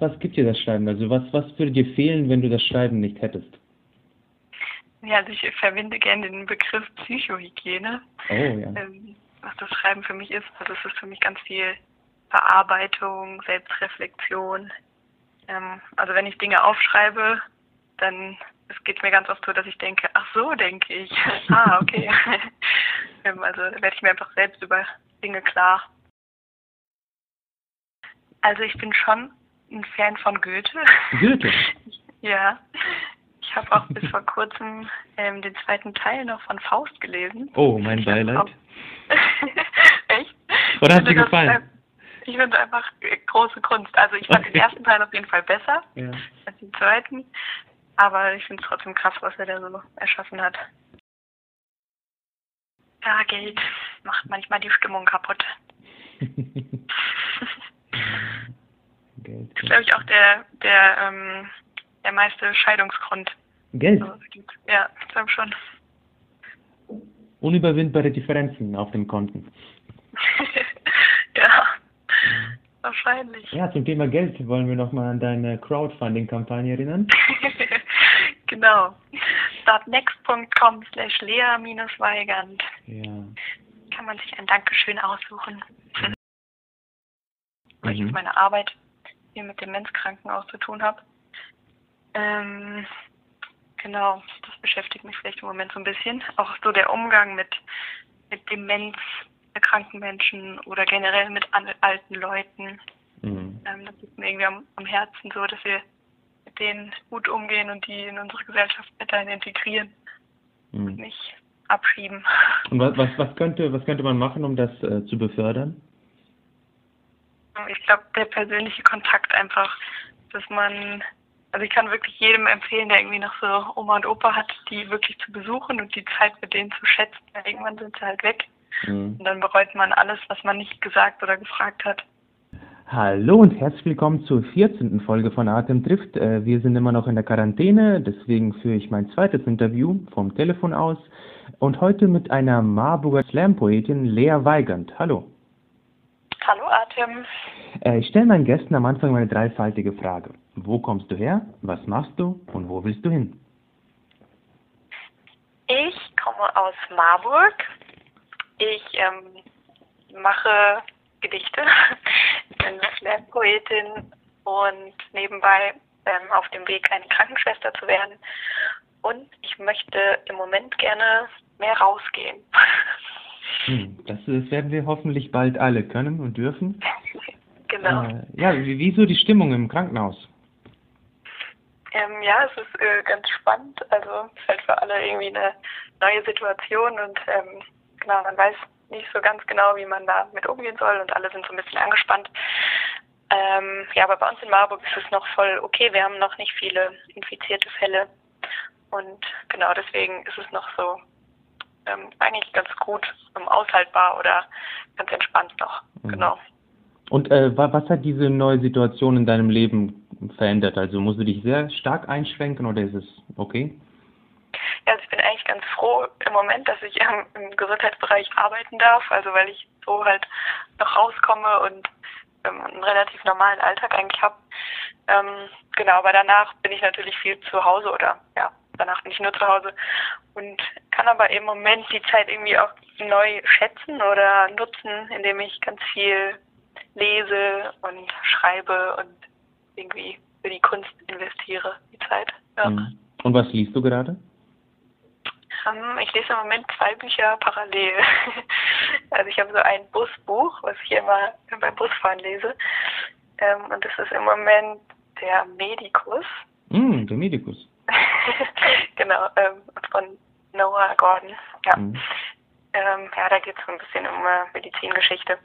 Was gibt dir das Schreiben? Also was, was würde dir fehlen, wenn du das Schreiben nicht hättest? Ja, also ich verwende gerne den Begriff Psychohygiene. Oh ja. Ähm, was das Schreiben für mich ist. Also es ist für mich ganz viel Verarbeitung, Selbstreflexion. Ähm, also wenn ich Dinge aufschreibe, dann es geht mir ganz oft so, dass ich denke, ach so denke ich. ah, okay. ähm, also werde ich mir einfach selbst über Dinge klar. Also ich bin schon ein Fan von Goethe. Goethe? ja. Ich habe auch bis vor kurzem ähm, den zweiten Teil noch von Faust gelesen. Oh, mein Beileid. Echt? Oder hat dir Ich finde das, gefallen? äh, Ich finde einfach große Kunst. Also ich fand Okay. den ersten Teil auf jeden Fall besser Ja. als den zweiten. Aber ich finde es trotzdem krass, was er da so erschaffen hat. Ja, Geld macht manchmal die Stimmung kaputt. Geld. Das ist, glaube ich, auch der, der, ähm, der meiste Scheidungsgrund. Geld. Also, ja, ich glaube schon. Unüberwindbare Differenzen auf den Konten. ja, wahrscheinlich. Ja, zum Thema Geld wollen wir nochmal an deine Crowdfunding-Kampagne erinnern. genau. Startnext.com slash lea-weigand Ja. kann man sich ein Dankeschön aussuchen. Mhm. auf meine Arbeit hier mit Demenzkranken auch zu tun habe. Ähm, genau, das beschäftigt mich vielleicht im Moment so ein bisschen. Auch so der Umgang mit, mit demenzkranken Menschen oder generell mit an, alten Leuten. Mhm. Ähm, das liegt mir irgendwie am, am Herzen so, dass wir mit denen gut umgehen und die in unsere Gesellschaft weiterhin integrieren und Mhm. nicht abschieben. Und was, was, was, könnte, was könnte man machen, um das äh, zu befördern? Ich glaube, der persönliche Kontakt einfach, dass man, also ich kann wirklich jedem empfehlen, der irgendwie noch so Oma und Opa hat, die wirklich zu besuchen und die Zeit mit denen zu schätzen. Weil irgendwann sind sie halt weg Mhm. und dann bereut man alles, was man nicht gesagt oder gefragt hat. Hallo und herzlich willkommen zur 14. Folge von Atem trifft. Äh, Wir sind immer noch in der Quarantäne, deswegen führe ich mein zweites Interview vom Telefon aus und heute mit einer Marburger Slam-Poetin Lea Weigand. Hallo. Hallo Atem. Äh, Ich stelle meinen Gästen am Anfang meine dreifaltige Frage. Wo kommst du her, was machst du und wo willst du hin? Ich komme aus Marburg. Ich ähm, mache Gedichte. Ich bin Slam-Poetin und nebenbei ähm, auf dem Weg, eine Krankenschwester zu werden. Und ich möchte im Moment gerne mehr rausgehen. Hm, das, das werden wir hoffentlich bald alle können und dürfen. genau. Äh, ja, wie, wieso die Stimmung im Krankenhaus? Ähm, ja, es ist äh, ganz spannend. Also es ist halt für alle irgendwie eine neue Situation und ähm, genau, man weiß nicht so ganz genau, wie man da mit umgehen soll und alle sind so ein bisschen angespannt. Ähm, ja, aber bei uns in Marburg ist es noch voll okay. Wir haben noch nicht viele infizierte Fälle und genau deswegen ist es noch so ähm, eigentlich ganz gut aushaltbar oder ganz entspannt noch. Mhm. Genau. Und äh, wa- was hat diese neue Situation in deinem Leben verändert? Also musst du dich sehr stark einschränken oder ist es okay? Ja, also ich bin eigentlich ganz froh im Moment, dass ich ähm, im Gesundheitsbereich arbeiten darf, also weil ich so halt noch rauskomme und ähm, einen relativ normalen Alltag eigentlich habe. Ähm, genau, aber danach bin ich natürlich viel zu Hause oder ja, danach bin ich nur zu Hause und kann aber im Moment die Zeit irgendwie auch neu schätzen oder nutzen, indem ich ganz viel lese und schreibe und irgendwie für die Kunst investiere, die Zeit. Ja. Mhm. Und was liest du gerade? Ähm, ich lese im Moment zwei Bücher parallel. also ich habe so ein Busbuch, was ich immer beim Busfahren lese. Ähm, und das ist im Moment der Medikus. Hm, der Medikus. genau, ähm, von Noah Gordon. Ja, Mhm. ähm, ja da geht es so ein bisschen um äh, Medizingeschichte.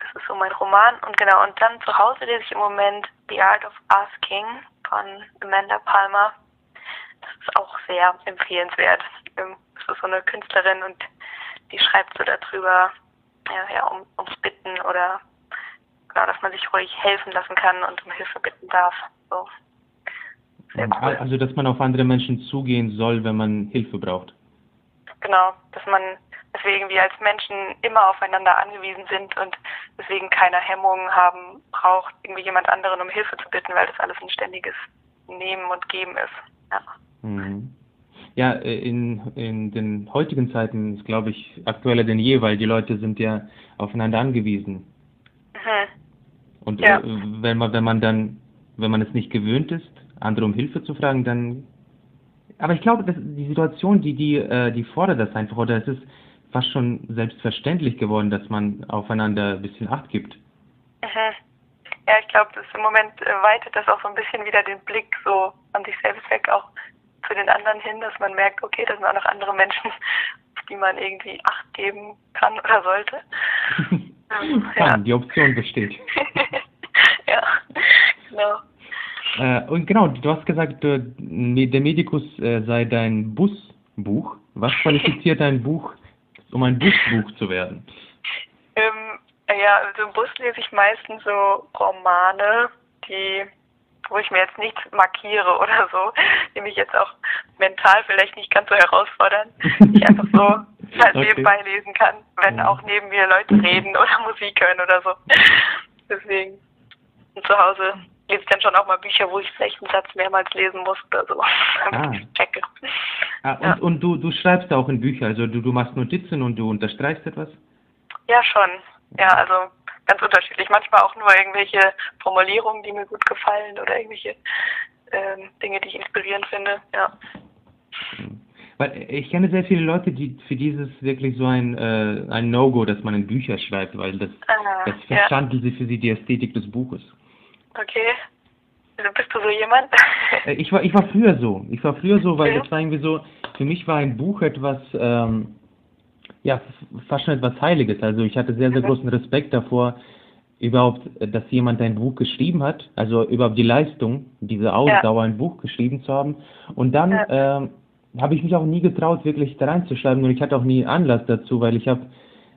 Das ist so mein Roman. Und genau, und dann zu Hause lese ich im Moment The Art of Asking von Amanda Palmer. Das ist auch sehr empfehlenswert. Ähm, Das ist so eine Künstlerin und die schreibt so darüber, ja, ja um, ums Bitten oder genau, dass man sich ruhig helfen lassen kann und um Hilfe bitten darf. So. Sehr Und cool. al- Also, dass man auf andere Menschen zugehen soll, wenn man Hilfe braucht. genau, dass man deswegen wir als Menschen immer aufeinander angewiesen sind und deswegen keine Hemmungen haben braucht, irgendwie jemand anderen um Hilfe zu bitten, weil das alles ein ständiges Nehmen und Geben ist. Ja. Mhm. Ja, äh, in, in den heutigen Zeiten ist, glaube ich, aktueller denn je, weil die Leute sind ja aufeinander angewiesen. Mhm. Und ja. äh, wenn man, wenn man dann, wenn man es nicht gewöhnt ist, andere um Hilfe zu fragen, dann. Aber ich glaube, dass die Situation, die, die, äh, die fordert das einfach, oder es ist fast schon selbstverständlich geworden, dass man aufeinander ein bisschen Acht gibt. Mhm. Ja, ich glaube, im Moment äh, weitet das auch so ein bisschen wieder den Blick so an sich selbst weg, auch zu den anderen hin, dass man merkt, okay, das sind auch noch andere Menschen, auf die man irgendwie Acht geben kann oder sollte. ähm, ja, die Option besteht. ja, genau. Äh, und genau, du hast gesagt, der Medikus äh, sei dein Busbuch. Was qualifiziert dein Buch, um ein Busbuch zu werden? Ähm, ja, also im Bus lese ich meistens so Romane, die wo ich mir jetzt nichts markiere oder so, die mich jetzt auch mental vielleicht nicht ganz so herausfordern, ich einfach so halt okay. nebenbei lesen kann, wenn ja. auch neben mir Leute reden oder Musik hören oder so. Deswegen und zu Hause lese dann schon auch mal Bücher, wo ich vielleicht einen Satz mehrmals lesen muss oder so, ah. ich checke. Ah, und, ja. und du, du schreibst auch in Bücher, also du, du machst Notizen und du unterstreichst etwas? Ja, schon. Ja, also ganz unterschiedlich. Manchmal auch nur irgendwelche Formulierungen, die mir gut gefallen oder irgendwelche ähm, Dinge, die ich inspirierend finde. Ja. Weil ich kenne sehr viele Leute, die für dieses wirklich so ein, äh, ein No-Go, dass man in Bücher schreibt, weil das, ah, das verstanden ja. sie für sie die Ästhetik des Buches. Okay. Also bist du so jemand? Äh, ich war, ich war früher so. Ich war früher so, weil das war irgendwie so, für mich war ein Buch etwas, ähm, ja, fast schon etwas Heiliges. Also ich hatte sehr, sehr großen Respekt davor, überhaupt, dass jemand ein Buch geschrieben hat, also überhaupt die Leistung, diese Ausdauer, ja. ein Buch geschrieben zu haben. Und dann ja. ähm, habe ich mich auch nie getraut, wirklich da reinzuschreiben und ich hatte auch nie Anlass dazu, weil ich habe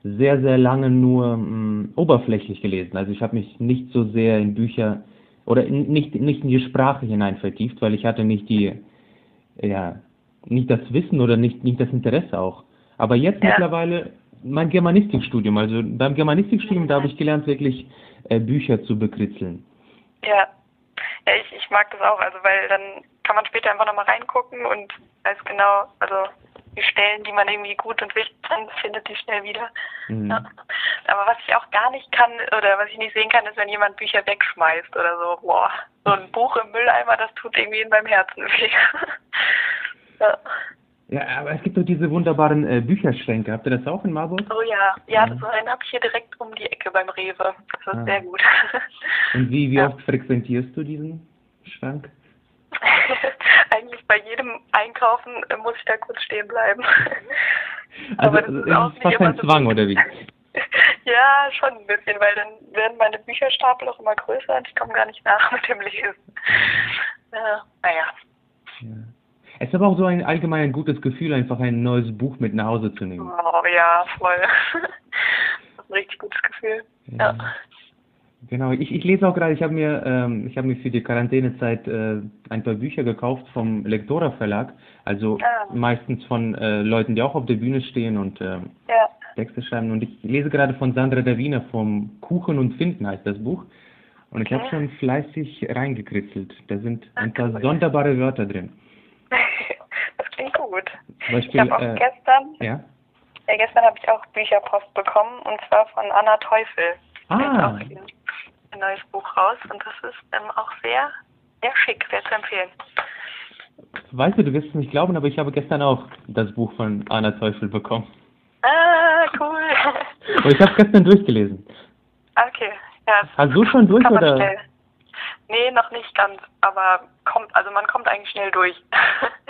sehr, sehr lange nur mh, mm, oberflächlich gelesen. Also ich habe mich nicht so sehr in Bücher oder in, nicht, nicht in die Sprache hinein vertieft, weil ich hatte nicht die, ja, nicht das Wissen oder nicht, nicht das Interesse auch. Aber jetzt ja. mittlerweile mein Germanistikstudium, also beim Germanistikstudium, da habe ich gelernt, wirklich äh, Bücher zu bekritzeln. Ja, ja ich, ich mag das auch, also weil dann kann man später einfach nochmal reingucken und weiß genau, also die Stellen, die man irgendwie gut und wichtig fand, findet die schnell wieder. Mhm. Ja. Aber was ich auch gar nicht kann oder was ich nicht sehen kann, ist, wenn jemand Bücher wegschmeißt oder so. Boah, so ein Buch im Mülleimer, das tut irgendwie in meinem Herzen weh. ja. Ja, aber es gibt doch diese wunderbaren äh, Bücherschränke. Habt ihr das auch in Marburg? Oh ja, ja, ja. so einen habe ich hier direkt um die Ecke beim Rewe. Das ist ah. sehr gut. Und wie, wie ja. oft frequentierst du diesen Schrank? Einkaufen äh, muss ich da kurz stehen bleiben. Also aber das ist, ist fast ein Zwang, so oder wie? ja, schon ein bisschen, weil dann werden meine Bücherstapel auch immer größer und ich komme gar nicht nach mit dem Lesen. Äh, naja. Ja. Es ist aber auch so ein allgemein gutes Gefühl, einfach ein neues Buch mit nach Hause zu nehmen. Oh ja, voll. das ist ein richtig gutes Gefühl. Ja. ja. Genau, ich, ich lese auch gerade, ich habe mir, ähm, ich mir für die Quarantänezeit äh, ein paar Bücher gekauft vom Lektora Verlag, also ah. meistens von äh, Leuten, die auch auf der Bühne stehen und äh, ja. Texte schreiben. Und ich lese gerade von Sandra Davina vom Kuchen und Finden heißt das Buch. Und ich okay. habe schon fleißig reingekritzelt. Da sind ein paar cool. sonderbare Wörter drin. das klingt gut. Zum Beispiel, ich habe auch äh, gestern, ja? ja gestern habe ich auch Bücherpost bekommen und zwar von Anna Teufel. Ah. Ein neues Buch raus und das ist ähm, auch sehr, sehr schick, sehr zu empfehlen. Weißt du, du wirst es nicht glauben, aber ich habe gestern auch das Buch von Anna Teufel bekommen. Ah, cool. Und ich habe es gestern durchgelesen. Okay, ja. Hast du schon durch oder? Schnell. Nee, noch nicht ganz, aber kommt, also man kommt eigentlich schnell durch.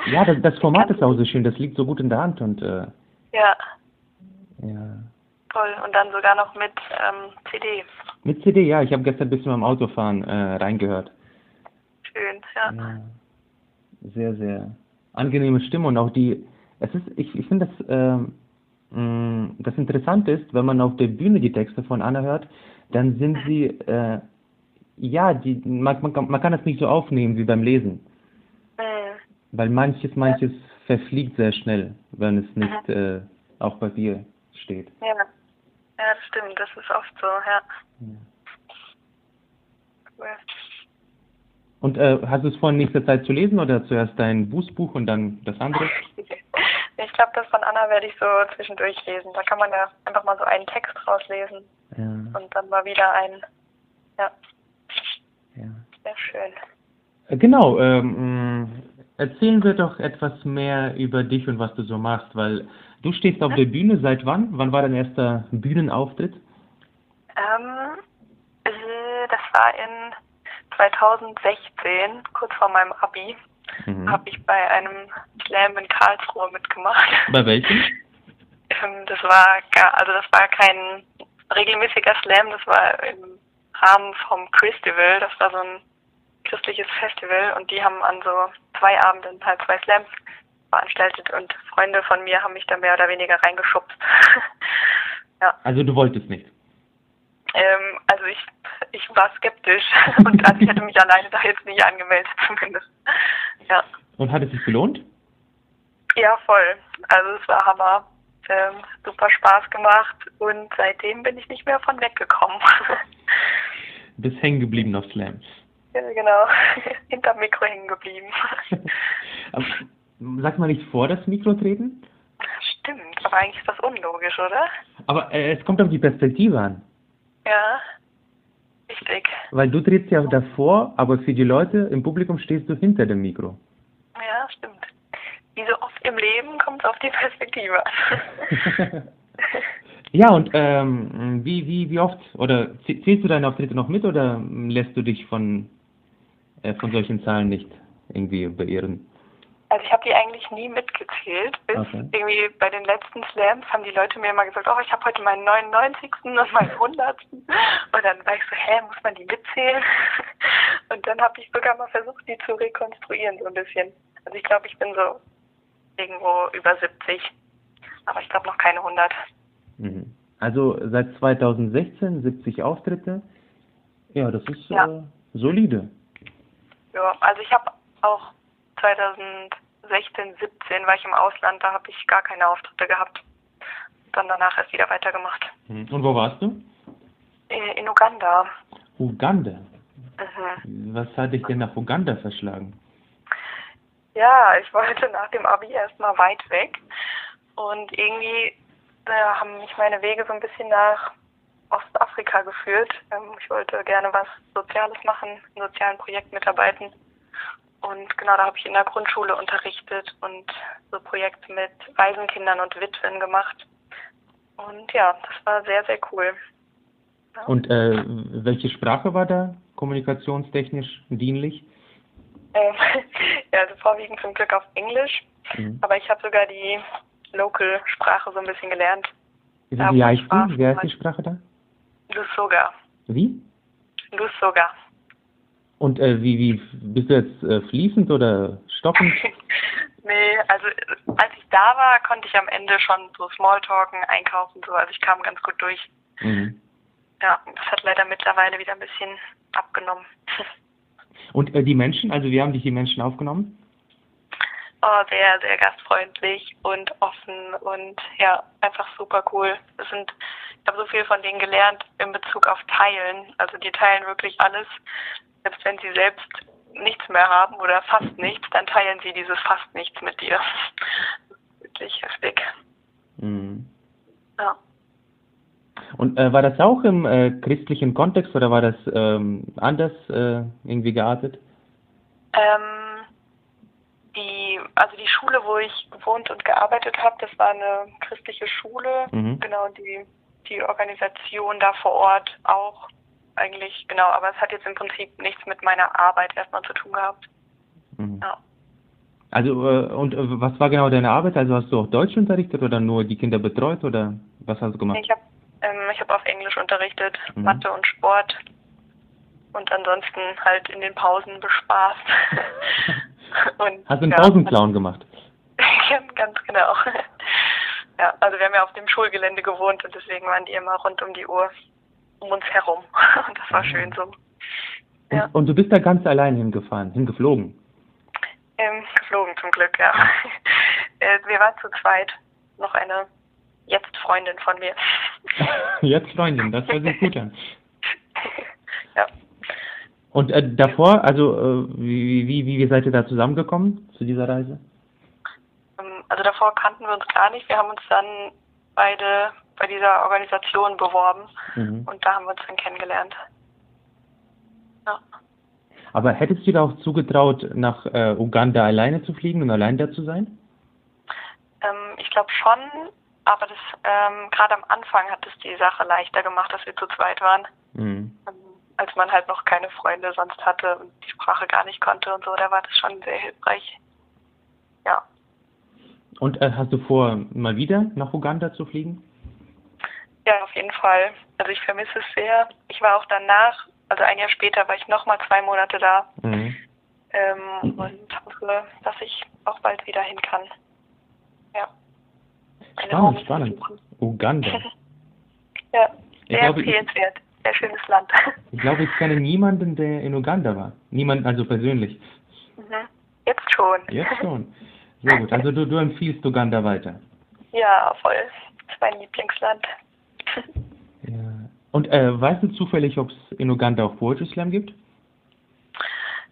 ja, das, das Format ist auch so schön, das liegt so gut in der Hand und äh, ja. Ja. Toll. Und dann sogar noch mit ähm, CD. Mit CD, ja, ich habe gestern ein bisschen beim Autofahren äh, reingehört. Schön, ja. ja. Sehr, sehr angenehme Stimme und auch die, es ist, ich, ich finde das, äh, das Interessante ist, wenn man auf der Bühne die Texte von Anna hört, dann sind sie äh, ja, die, man, man, man kann das nicht so aufnehmen wie beim Lesen. Mhm. Weil manches, manches verfliegt sehr schnell, wenn es nicht äh, auf Papier steht. Ja. Ja, das stimmt, das ist oft so, ja. Ja. Cool. Und äh, hast du es vor, in nächster Zeit zu lesen oder zuerst dein Bußbuch und dann das andere? Ich glaube, das von Anna werde ich so zwischendurch lesen. Da kann man ja einfach mal so einen Text rauslesen Ja, und dann mal wieder einen. Ja, ja. sehr schön. Äh, Genau, ähm, erzählen wir doch etwas mehr über dich und was du so machst, weil du stehst auf der Bühne seit wann? Wann war dein erster Bühnenauftritt? Ähm, äh, das war in 2016, kurz vor meinem Abi, Mhm. habe ich bei einem Slam in Karlsruhe mitgemacht. Bei welchem? Ähm, das war gar, also das war kein regelmäßiger Slam, das war im Rahmen vom Christival, das war so ein christliches Festival und die haben an so zwei Abenden halt zwei Slams veranstaltet und Freunde von mir haben mich da mehr oder weniger reingeschubst. ja. Also du wolltest nicht. Ähm, also ich, ich war skeptisch und also ich hätte mich alleine da jetzt nicht angemeldet zumindest. Ja. Und hat es sich gelohnt? Ja, voll. Also es war Hammer. Ähm, super Spaß gemacht und seitdem bin ich nicht mehr von weggekommen. Bist hängen geblieben auf Slams. Ja, genau. Hinterm Mikro hängen geblieben. Aber Sag mal nicht vor das Mikro treten? Stimmt, aber eigentlich ist das unlogisch, oder? Aber äh, es kommt auf die Perspektive an. Ja. Richtig. Weil du trittst ja davor, aber für die Leute im Publikum stehst du hinter dem Mikro. Ja, stimmt. Wie so oft im Leben kommt es auf die Perspektive an. ja, und ähm, wie, wie, wie oft, oder zäh- zählst du deine Auftritte noch mit oder lässt du dich von, von solchen Zahlen nicht irgendwie beirren? Also ich habe die eigentlich nie mitgezählt. Bis Okay. irgendwie bei den letzten Slams haben die Leute mir immer gesagt, oh, ich habe heute meinen 99. und meinen 100. Und dann war ich so, hä, muss man die mitzählen? Und dann habe ich sogar mal versucht, die zu rekonstruieren so ein bisschen. Also ich glaube, ich bin so irgendwo über 70. Aber ich glaube noch keine 100. Mhm. Also seit 2016 70 Auftritte. Ja, das ist Ja. äh, solide. Ja, also ich habe auch 2016, 17 war ich im Ausland, da habe ich gar keine Auftritte gehabt. Dann danach erst wieder weitergemacht. Mhm. Und wo warst du? In, in Uganda. Uganda. Mhm. Was hat dich denn nach Uganda verschlagen? Ja, ich wollte nach dem Abi erstmal weit weg. Und irgendwie äh, haben mich meine Wege so ein bisschen nach Ostafrika geführt. Ähm, ich wollte gerne was Soziales machen, in sozialen Projekten mitarbeiten. Und genau, da habe ich in der Grundschule unterrichtet und so Projekte mit Waisenkindern und Witwen gemacht. Und ja, das war sehr, sehr cool. Ja. Und äh, welche Sprache war da kommunikationstechnisch dienlich? Ähm, ja, also vorwiegend zum Glück auf Englisch. Mhm. Aber ich habe sogar die Local-Sprache so ein bisschen gelernt. Wie, heißt die? Wie heißt die. Sprache da? Lusoga. Wie? Lusoga. Und äh, wie, wie bist du jetzt äh, fließend oder stockend? nee, also als ich da war, konnte ich am Ende schon so Smalltalken, einkaufen, so. Also ich kam ganz gut durch. Mhm. Ja, das hat leider mittlerweile wieder ein bisschen abgenommen. Und äh, die Menschen, also wie haben dich die Menschen aufgenommen? Oh, sehr, sehr gastfreundlich und offen und ja, einfach super cool. Es sind, ich habe so viel von denen gelernt in Bezug auf Teilen. Also die teilen wirklich alles. Selbst wenn sie selbst nichts mehr haben oder fast nichts, dann teilen sie dieses fast nichts mit dir. Das ist wirklich heftig. Mhm. Ja. Und äh, war das auch im äh, christlichen Kontext oder war das ähm, anders äh, irgendwie geartet? Ähm, die, also die Schule, wo ich gewohnt und gearbeitet habe, das war eine christliche Schule. Mhm. Genau, die, die Organisation da vor Ort auch eigentlich, genau, aber es hat jetzt im Prinzip nichts mit meiner Arbeit erstmal zu tun gehabt. Mhm. Ja. Also äh, und äh, was war genau deine Arbeit? Also hast du auch Deutsch unterrichtet oder nur die Kinder betreut oder was hast du gemacht? Ich habe ähm, ich hab auf Englisch unterrichtet, Mhm. Mathe und Sport und ansonsten halt in den Pausen bespaßt. und, Hast du einen ja, Pausenclown gemacht? Ganz, genau. Ja, also wir haben ja auf dem Schulgelände gewohnt und deswegen waren die immer rund um die Uhr um uns herum. Und das war schön so. Und, Ja. und du bist da ganz allein hingefahren, hingeflogen. Ähm, geflogen zum Glück, ja. Äh, wir waren zu zweit. Noch eine jetzt Freundin von mir. jetzt Freundin, das hört sich gut an. ja. Und äh, davor, also äh, wie, wie, wie seid ihr da zusammengekommen zu dieser Reise? Ähm, also davor kannten wir uns gar nicht. Wir haben uns dann beide bei dieser Organisation beworben mhm. und da haben wir uns dann kennengelernt. Ja. Aber hättest du dir auch zugetraut, nach äh, Uganda alleine zu fliegen und allein da zu sein? Ähm, ich glaube schon, aber das ähm, gerade am Anfang hat es die Sache leichter gemacht, dass wir zu zweit waren. Mhm. Als man halt noch keine Freunde sonst hatte und die Sprache gar nicht konnte und so, da war das schon sehr hilfreich. Ja. Und äh, hast du vor, mal wieder nach Uganda zu fliegen? Ja, auf jeden Fall. Also ich vermisse es sehr. Ich war auch danach, also ein Jahr später, war ich nochmal zwei Monate da. Mhm. Ähm, und hoffe, dass ich auch bald wieder hin kann. Ja. Spannend, spannend. Uganda. ja, sehr empfehlenswert. Sehr schönes Land. Ich glaube, ich kenne niemanden, der in Uganda war. Niemand, also persönlich. Mhm. Jetzt schon. Jetzt schon. Sehr gut. Also du, du empfiehlst Uganda weiter. Ja, voll. Das ist mein Lieblingsland. Ja. Und äh, weißt du zufällig, ob es in Uganda auch Poetry Slam gibt?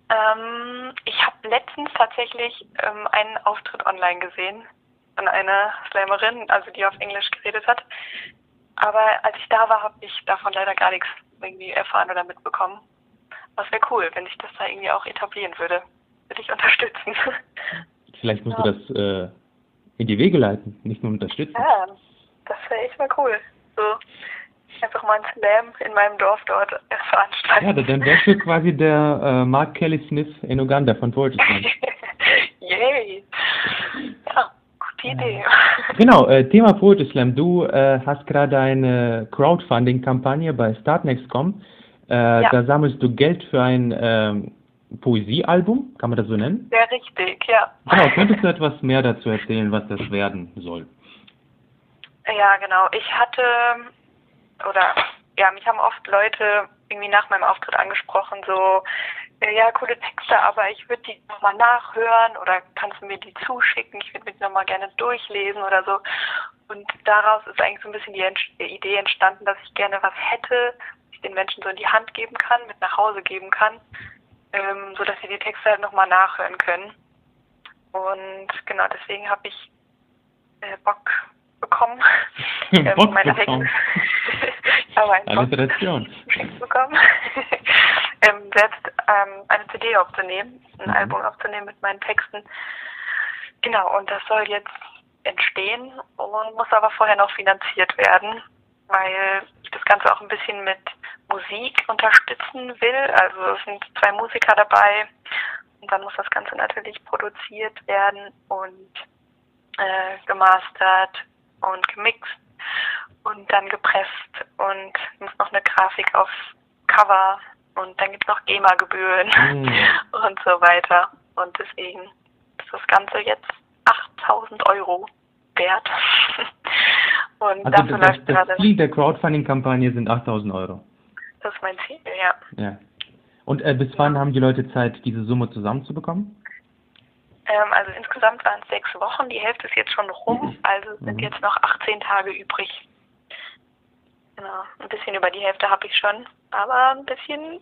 Ähm, ich habe letztens tatsächlich ähm, einen Auftritt online gesehen von einer Slammerin, also die auf Englisch geredet hat. Aber als ich da war, habe ich davon leider gar nichts irgendwie erfahren oder mitbekommen. Was wäre cool, wenn sich das da irgendwie auch etablieren würde. Würde ich unterstützen. Vielleicht musst ja. du das äh, in die Wege leiten, nicht nur unterstützen. Ja, das wäre echt mal cool. So einfach mal ein Slam in meinem Dorf dort veranstalten. Ja, dann wärst du quasi der äh, Mark Kelly Smith in Uganda von Slam. Yay! Ja, gute Idee. Genau, äh, Thema Poetry Slam. Du äh, hast gerade eine Crowdfunding-Kampagne bei Startnext.com. Äh, ja. Da sammelst du Geld für ein ähm, Poesiealbum, kann man das so nennen? Sehr richtig, ja. Genau, könntest du etwas mehr dazu erzählen, was das werden soll? Ja, genau. Ich hatte, oder ja, mich haben oft Leute irgendwie nach meinem Auftritt angesprochen, so, ja, coole Texte, aber ich würde die nochmal nachhören oder kannst du mir die zuschicken? Ich würde mir die nochmal gerne durchlesen oder so. Und daraus ist eigentlich so ein bisschen die Idee entstanden, dass ich gerne was hätte, was ich den Menschen so in die Hand geben kann, mit nach Hause geben kann, ähm, sodass sie die Texte halt nochmal nachhören können. Und genau deswegen habe ich äh, Bock bekommen. ähm, Bock bekommen. aber ein Alliteration. bekommen. ähm, selbst ähm, eine CD aufzunehmen, ein mhm. Album aufzunehmen mit meinen Texten. Genau, und das soll jetzt entstehen und muss aber vorher noch finanziert werden, weil ich das Ganze auch ein bisschen mit Musik unterstützen will. Also es sind zwei Musiker dabei und dann muss das Ganze natürlich produziert werden und äh, gemastert und gemixt und dann gepresst und muss noch eine Grafik aufs Cover und dann gibt es noch GEMA-Gebühren mm. und so weiter. Und deswegen ist das Ganze jetzt 8000 Euro wert. und also dafür das, läuft das gerade. Ziel der Crowdfunding-Kampagne sind 8000 Euro. Das ist mein Ziel, ja. ja. Und äh, bis wann haben die Leute Zeit, diese Summe zusammenzubekommen? Ähm, also insgesamt waren es sechs Wochen, die Hälfte ist jetzt schon rum, also sind mhm. jetzt noch 18 Tage übrig. Genau, ein bisschen über die Hälfte habe ich schon, aber ein bisschen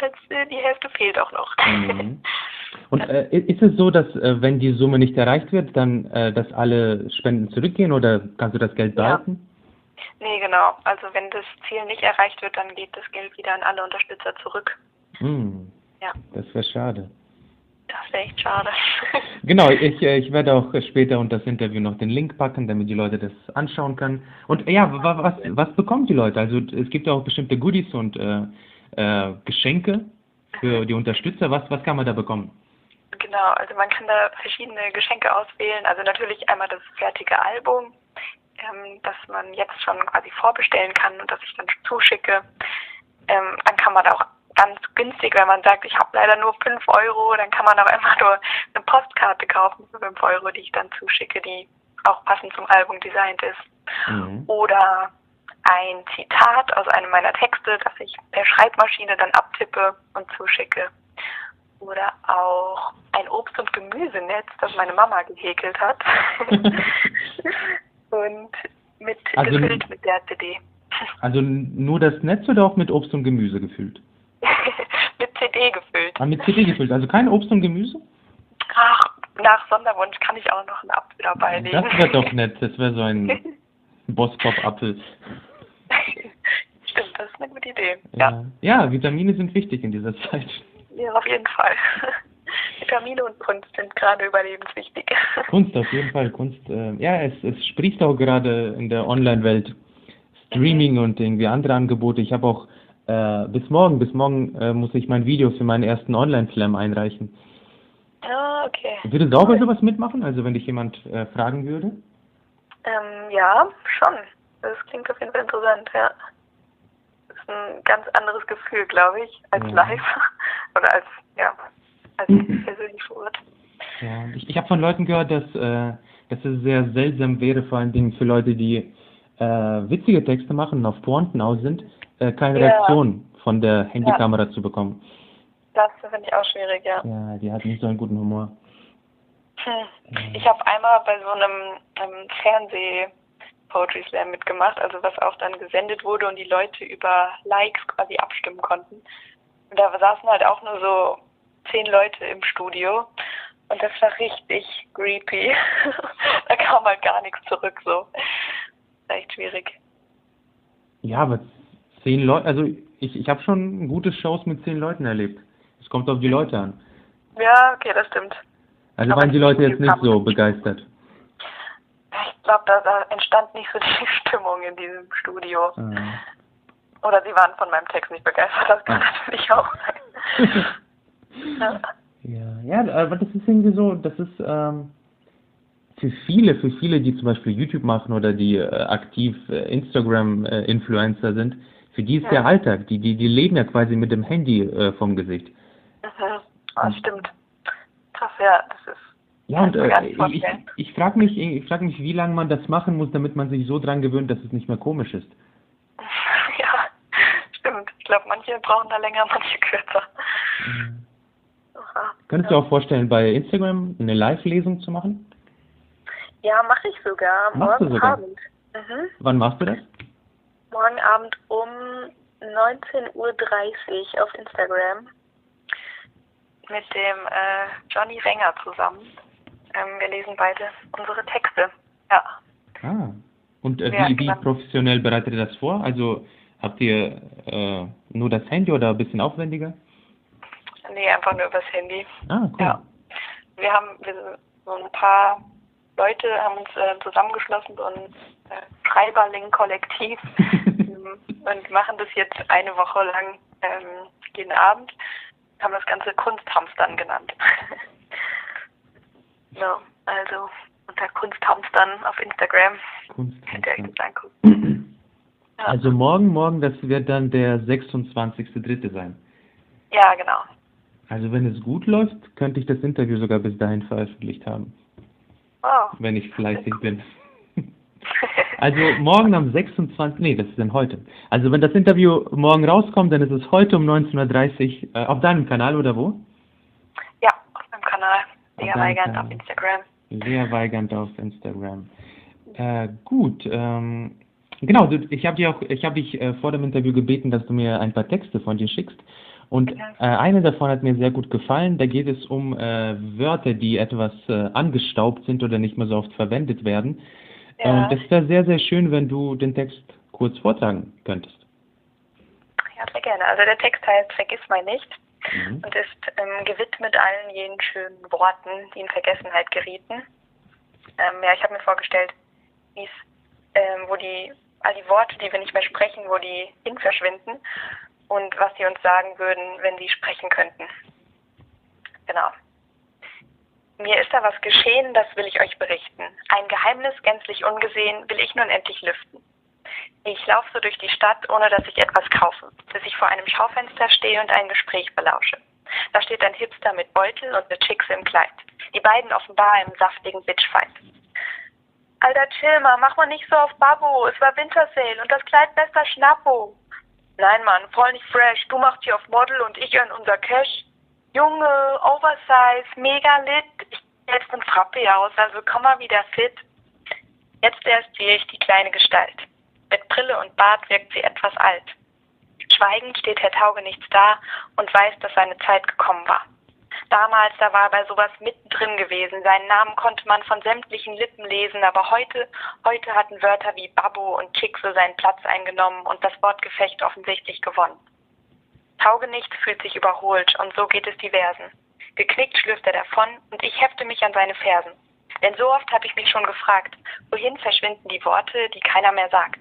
als äh, die Hälfte fehlt auch noch. Mhm. Und äh, ist es so, dass äh, wenn die Summe nicht erreicht wird, dann äh, dass alle Spenden zurückgehen oder kannst du das Geld behalten? Ja. Nee, genau. Also wenn das Ziel nicht erreicht wird, dann geht das Geld wieder an alle Unterstützer zurück. Mhm. Ja. Das wäre schade. Das wäre echt schade. genau, ich, äh, ich werde auch später unter das Interview noch den Link packen, damit die Leute das anschauen können. Und ja, was, was bekommen die Leute? Also es gibt auch bestimmte Goodies und äh, äh, Geschenke für die Unterstützer. Was, was kann man da bekommen? Genau, also man kann da verschiedene Geschenke auswählen. Also natürlich einmal das fertige Album, ähm, das man jetzt schon quasi vorbestellen kann und das ich dann zuschicke. Ähm, dann kann man da auch ganz günstig, wenn man sagt, ich habe leider nur 5 Euro, dann kann man auch einfach nur eine Postkarte kaufen für 5 Euro, die ich dann zuschicke, die auch passend zum Album designt ist. Mhm. Oder ein Zitat aus einem meiner Texte, das ich per Schreibmaschine dann abtippe und zuschicke. Oder auch ein Obst- und Gemüsenetz, das meine Mama gehäkelt hat. und mit Also- gefüllt mit der CD. Also nur das Netz oder auch mit Obst und Gemüse gefüllt? mit CD gefüllt. Ah, mit CD gefüllt, also kein Obst und Gemüse? Ach, nach Sonderwunsch kann ich auch noch einen Apfel dabei legen. Das wäre doch nett, das wäre so ein Boskop-Apfel. Stimmt, das ist eine gute Idee. Ja, Ja. Vitamine sind wichtig in dieser Zeit. ja auf jeden Fall. Vitamine und Kunst sind gerade überlebenswichtig. Kunst auf jeden Fall, Kunst. Äh, ja, es, es sprießt auch gerade in der Online-Welt. Streaming und irgendwie andere Angebote. Ich habe auch äh, bis morgen, bis morgen äh, muss ich mein Video für meinen ersten Online-Slam einreichen. Ah, okay. Würdest du auch bei sowas mitmachen? Also wenn dich jemand äh, fragen würde? Ähm, ja, schon. Das klingt auf jeden Fall interessant, ja. Das ist ein ganz anderes Gefühl, glaube ich, als Ja. live. Oder als, ja, als persönlich vor Ort. Ja, ich, ich habe von Leuten gehört, dass, äh, dass es sehr seltsam wäre, vor allen Dingen für Leute, die äh, witzige Texte machen und auf Pointen aus sind, äh, keine Ja. Reaktion von der Handykamera zu bekommen. Das finde ich auch schwierig, ja. Ja, die hat nicht so einen guten Humor. Hm. Ich habe einmal bei so einem ähm, Fernseh-Poetry Slam mitgemacht, also was auch dann gesendet wurde und die Leute über Likes quasi abstimmen konnten. Und da saßen halt auch nur so zehn Leute im Studio und das war richtig creepy. da kam halt gar nichts zurück, so. Echt schwierig. Ja, aber zehn Leute, also ich, ich habe schon gute Shows mit zehn Leuten erlebt. Es kommt auf die Leute an. Ja, okay, das stimmt. Also Aber waren die Leute jetzt nicht so begeistert. Ich glaube, da, da entstand nicht so die Stimmung in diesem Studio. Ah. Oder sie waren von meinem Text nicht begeistert, das kann Ah. natürlich auch sein. ja. Ja, ja, aber das ist irgendwie so, das ist ähm, für viele, für viele, die zum Beispiel YouTube machen oder die äh, aktiv äh, Instagram-Influencer sind, für die ist Ja. der Alltag, die, die, die leben ja quasi mit dem Handy äh, vom Gesicht. Mhm. Ah, stimmt. Krass, ja, das ist. Ja, und äh, ich, ich frage mich, ich frag mich, wie lange man das machen muss, damit man sich so dran gewöhnt, dass es nicht mehr komisch ist. ja, stimmt. Ich glaube, manche brauchen da länger, manche kürzer. Aha. Könntest du auch vorstellen, bei Instagram eine Live-Lesung zu machen? Ja, mache ich sogar. Machst Morgen sogar? Abend. Mhm. Wann machst du das? Morgen Abend um 19.30 Uhr auf Instagram mit dem äh, Johnny Renger zusammen. Ähm, wir lesen beide unsere Texte. Ja. Ah. Und äh, Ja, wie, wie klar. professionell bereitet ihr das vor? Also habt ihr äh, nur das Handy oder ein bisschen aufwendiger? Nee, einfach nur übers Handy. Ah, cool. Ja. Wir haben wir, so ein paar Leute haben uns äh, zusammengeschlossen, so ein äh, Schreiberling-Kollektiv ähm, und machen das jetzt eine Woche lang ähm, jeden Abend. Haben das Ganze Kunsthamstern genannt. ja, also unter Kunsthamstern auf Instagram Kunst. könnt ihr euch das angucken. Ja, Also morgen, morgen, das wird dann der 26.3. sein. ja genau. Also wenn es gut läuft, könnte ich das Interview sogar bis dahin veröffentlicht haben, Oh. wenn ich fleißig bin. Also morgen am 26. Nee, das ist dann heute. Also wenn das Interview morgen rauskommt, dann ist es heute um 19.30 Uhr äh, auf deinem Kanal oder wo? ja, auf meinem Kanal. Lea Weigand auf Instagram. Lea Weigand auf Instagram. Äh, gut, ähm, genau, ich habe dich auch, ich habe dich äh, vor dem Interview gebeten, dass du mir ein paar Texte von dir schickst. Und äh, eine davon hat mir sehr gut gefallen. Da geht es um äh, Wörter, die etwas äh, angestaubt sind oder nicht mehr so oft verwendet werden. Ja. Und das wäre sehr, sehr schön, wenn du den Text kurz vortragen könntest. Ja, sehr gerne. Also der Text heißt Vergiss mal nicht Mhm. und ist ähm, gewidmet allen jenen schönen Worten, die in Vergessenheit gerieten. Ähm, ja, ich habe mir vorgestellt, ähm, wo die, all die Worte, die wir nicht mehr sprechen, wo die hin verschwinden und was sie uns sagen würden, wenn sie sprechen könnten. Genau. Mir ist da was geschehen, das will ich euch berichten. Ein Geheimnis gänzlich ungesehen will ich nun endlich lüften. Ich laufe so durch die Stadt, ohne dass ich etwas kaufe, bis ich vor einem Schaufenster stehe und ein Gespräch belausche. Da steht ein Hipster mit Beutel und eine Chickse im Kleid. Die beiden offenbar im saftigen Bitchfight. Alter, chill mal, mach mal nicht so auf Babbo. Es war Wintersale und das Kleid bester Schnappo. Nein, Mann, voll nicht fresh. Du machst hier auf Model und ich earn unser Cash. Junge, Oversize, mega lit. Ich jetzt ein Frappe aus, also komm mal wieder fit. Jetzt erst sehe ich die kleine Gestalt. Mit Brille und Bart wirkt sie etwas alt. Schweigend steht Herr Tauge nichts da und weiß, dass seine Zeit gekommen war. Damals, da war er bei sowas mittendrin gewesen. Seinen Namen konnte man von sämtlichen Lippen lesen, aber heute, heute hatten Wörter wie Babbo und Chickse seinen Platz eingenommen und das Wortgefecht offensichtlich gewonnen. Taugenichts fühlt sich überholt und so geht es diversen. Geknickt schlürft er davon und ich hefte mich an seine Fersen. Denn so oft habe ich mich schon gefragt, wohin verschwinden die Worte, die keiner mehr sagt.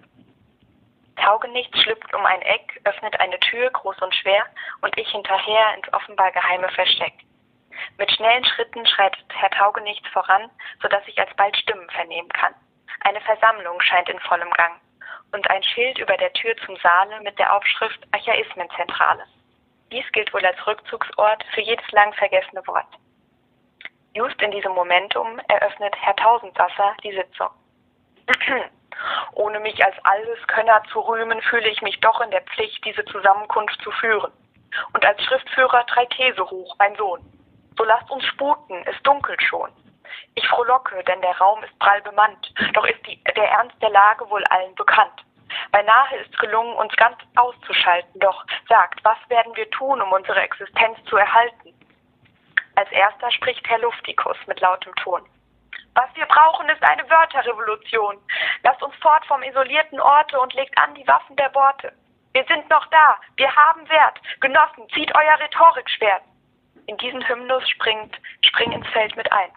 Taugenichts schlüpft um ein Eck, öffnet eine Tür, groß und schwer, und ich hinterher ins offenbar geheime Versteck. Mit schnellen Schritten schreitet Herr Taugenichts voran, so dass ich alsbald Stimmen vernehmen kann. Eine Versammlung scheint in vollem Gang. Und ein Schild über der Tür zum Saale mit der Aufschrift Archaismenzentrale. Dies gilt wohl als Rückzugsort für jedes lang vergessene Wort. Just in diesem Momentum eröffnet Herr Tausendsasser die Sitzung. Ohne mich als Alleskönner zu rühmen, fühle ich mich doch in der Pflicht, diese Zusammenkunft zu führen. Und als Schriftführer drei These hoch, mein Sohn. So lasst uns sputen, es dunkelt schon. Ich frohlocke, denn der Raum ist prall bemannt, doch ist die, der Ernst der Lage wohl allen bekannt. Beinahe ist gelungen, uns ganz auszuschalten, doch sagt, was werden wir tun, um unsere Existenz zu erhalten? Als erster spricht Herr Luftikus mit lautem Ton. Was wir brauchen, ist eine Wörterrevolution. Lasst uns fort vom isolierten Orte und legt an die Waffen der Worte. Wir sind noch da, wir haben Wert. Genossen, zieht euer Rhetorikschwert. In diesen Hymnus springt, spring ins Feld mit ein.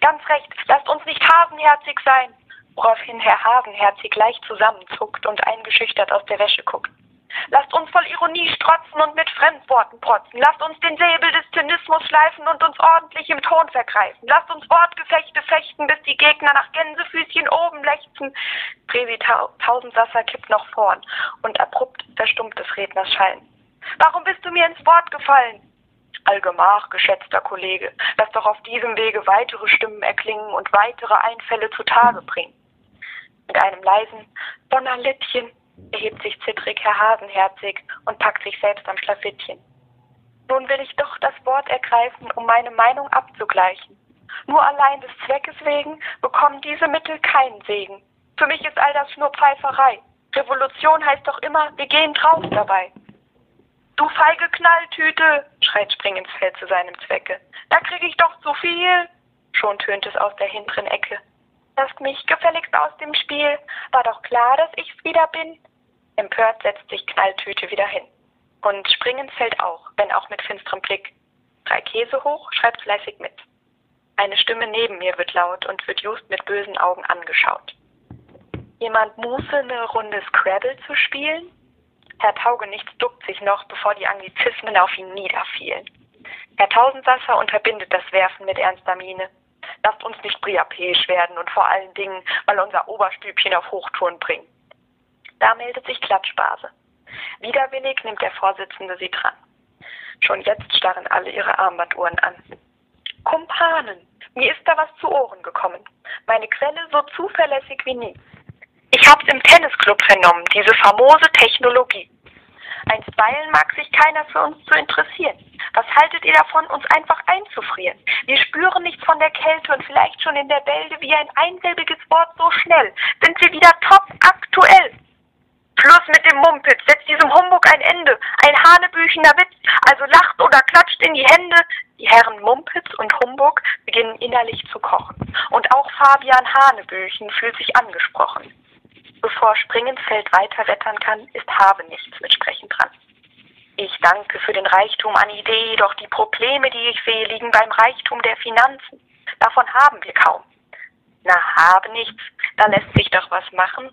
Ganz recht, lasst uns nicht hasenherzig sein. Woraufhin Herr Hasenherzig leicht zusammenzuckt und eingeschüchtert aus der Wäsche guckt. Lasst uns voll Ironie strotzen und mit Fremdworten protzen. Lasst uns den Säbel des Zynismus schleifen und uns ordentlich im Ton vergreifen. Lasst uns Wortgefechte fechten, bis die Gegner nach Gänsefüßchen oben lechzen. Präsi Tausendsasser kippt noch vorn und abrupt verstummt des Redners Schallen. Warum bist du mir ins Wort gefallen? Allgemach, geschätzter Kollege, lass doch auf diesem Wege weitere Stimmen erklingen und weitere Einfälle zutage bringen. Mit einem leisen Donnerlittchen erhebt sich zittrig Herr Hasenherzig und packt sich selbst am Schlafittchen. Nun will ich doch das Wort ergreifen, um meine Meinung abzugleichen. Nur allein des Zweckes wegen bekommen diese Mittel keinen Segen. Für mich ist all das nur Pfeiferei. Revolution heißt doch immer, wir gehen drauf dabei. Du feige Knalltüte, schreit Springinsfeld zu seinem Zwecke. Da krieg ich doch zu viel. Schon tönt es aus der hinteren Ecke. Lasst mich gefälligst aus dem Spiel. War doch klar, dass ich's wieder bin. Empört setzt sich Knalltüte wieder hin. Und Springen fällt auch, wenn auch mit finsterem Blick. Drei Käse hoch, schreibt fleißig mit. Eine Stimme neben mir wird laut und wird just mit bösen Augen angeschaut. Jemand Muße, eine Runde Scrabble zu spielen? Herr Taugenichts duckt sich noch, bevor die Anglizismen auf ihn niederfielen. Herr Tausendsasser unterbindet das Werfen mit ernster Miene. Lasst uns nicht priapäisch werden und vor allen Dingen mal unser Oberstübchen auf Hochtouren bringen. Da meldet sich Klatschbase. Widerwillig nimmt der Vorsitzende sie dran. Schon jetzt starren alle ihre Armbanduhren an. Kumpanen, mir ist da was zu Ohren gekommen. Meine Quelle so zuverlässig wie nie. Ich hab's im Tennisclub vernommen, diese famose Technologie. Einstweilen mag sich keiner für uns zu interessieren. Was haltet ihr davon, uns einfach einzufrieren? Wir spüren nichts von der Kälte und vielleicht schon in der Bälde wie ein einsilbiges Wort so schnell. Sind wir wieder top aktuell? Schluss mit dem Mumpitz, setzt diesem Humbug ein Ende. Ein hanebüchener Witz, also lacht oder klatscht in die Hände. Die Herren Mumpitz und Humbug beginnen innerlich zu kochen. Und auch Fabian Hanebüchen fühlt sich angesprochen. Bevor Springenfeld weiter wettern kann, ist Habe nichts mit Sprechen dran. Ich danke für den Reichtum an Idee, doch die Probleme, die ich sehe, liegen beim Reichtum der Finanzen. Davon haben wir kaum. Na, habe nichts, da lässt sich doch was machen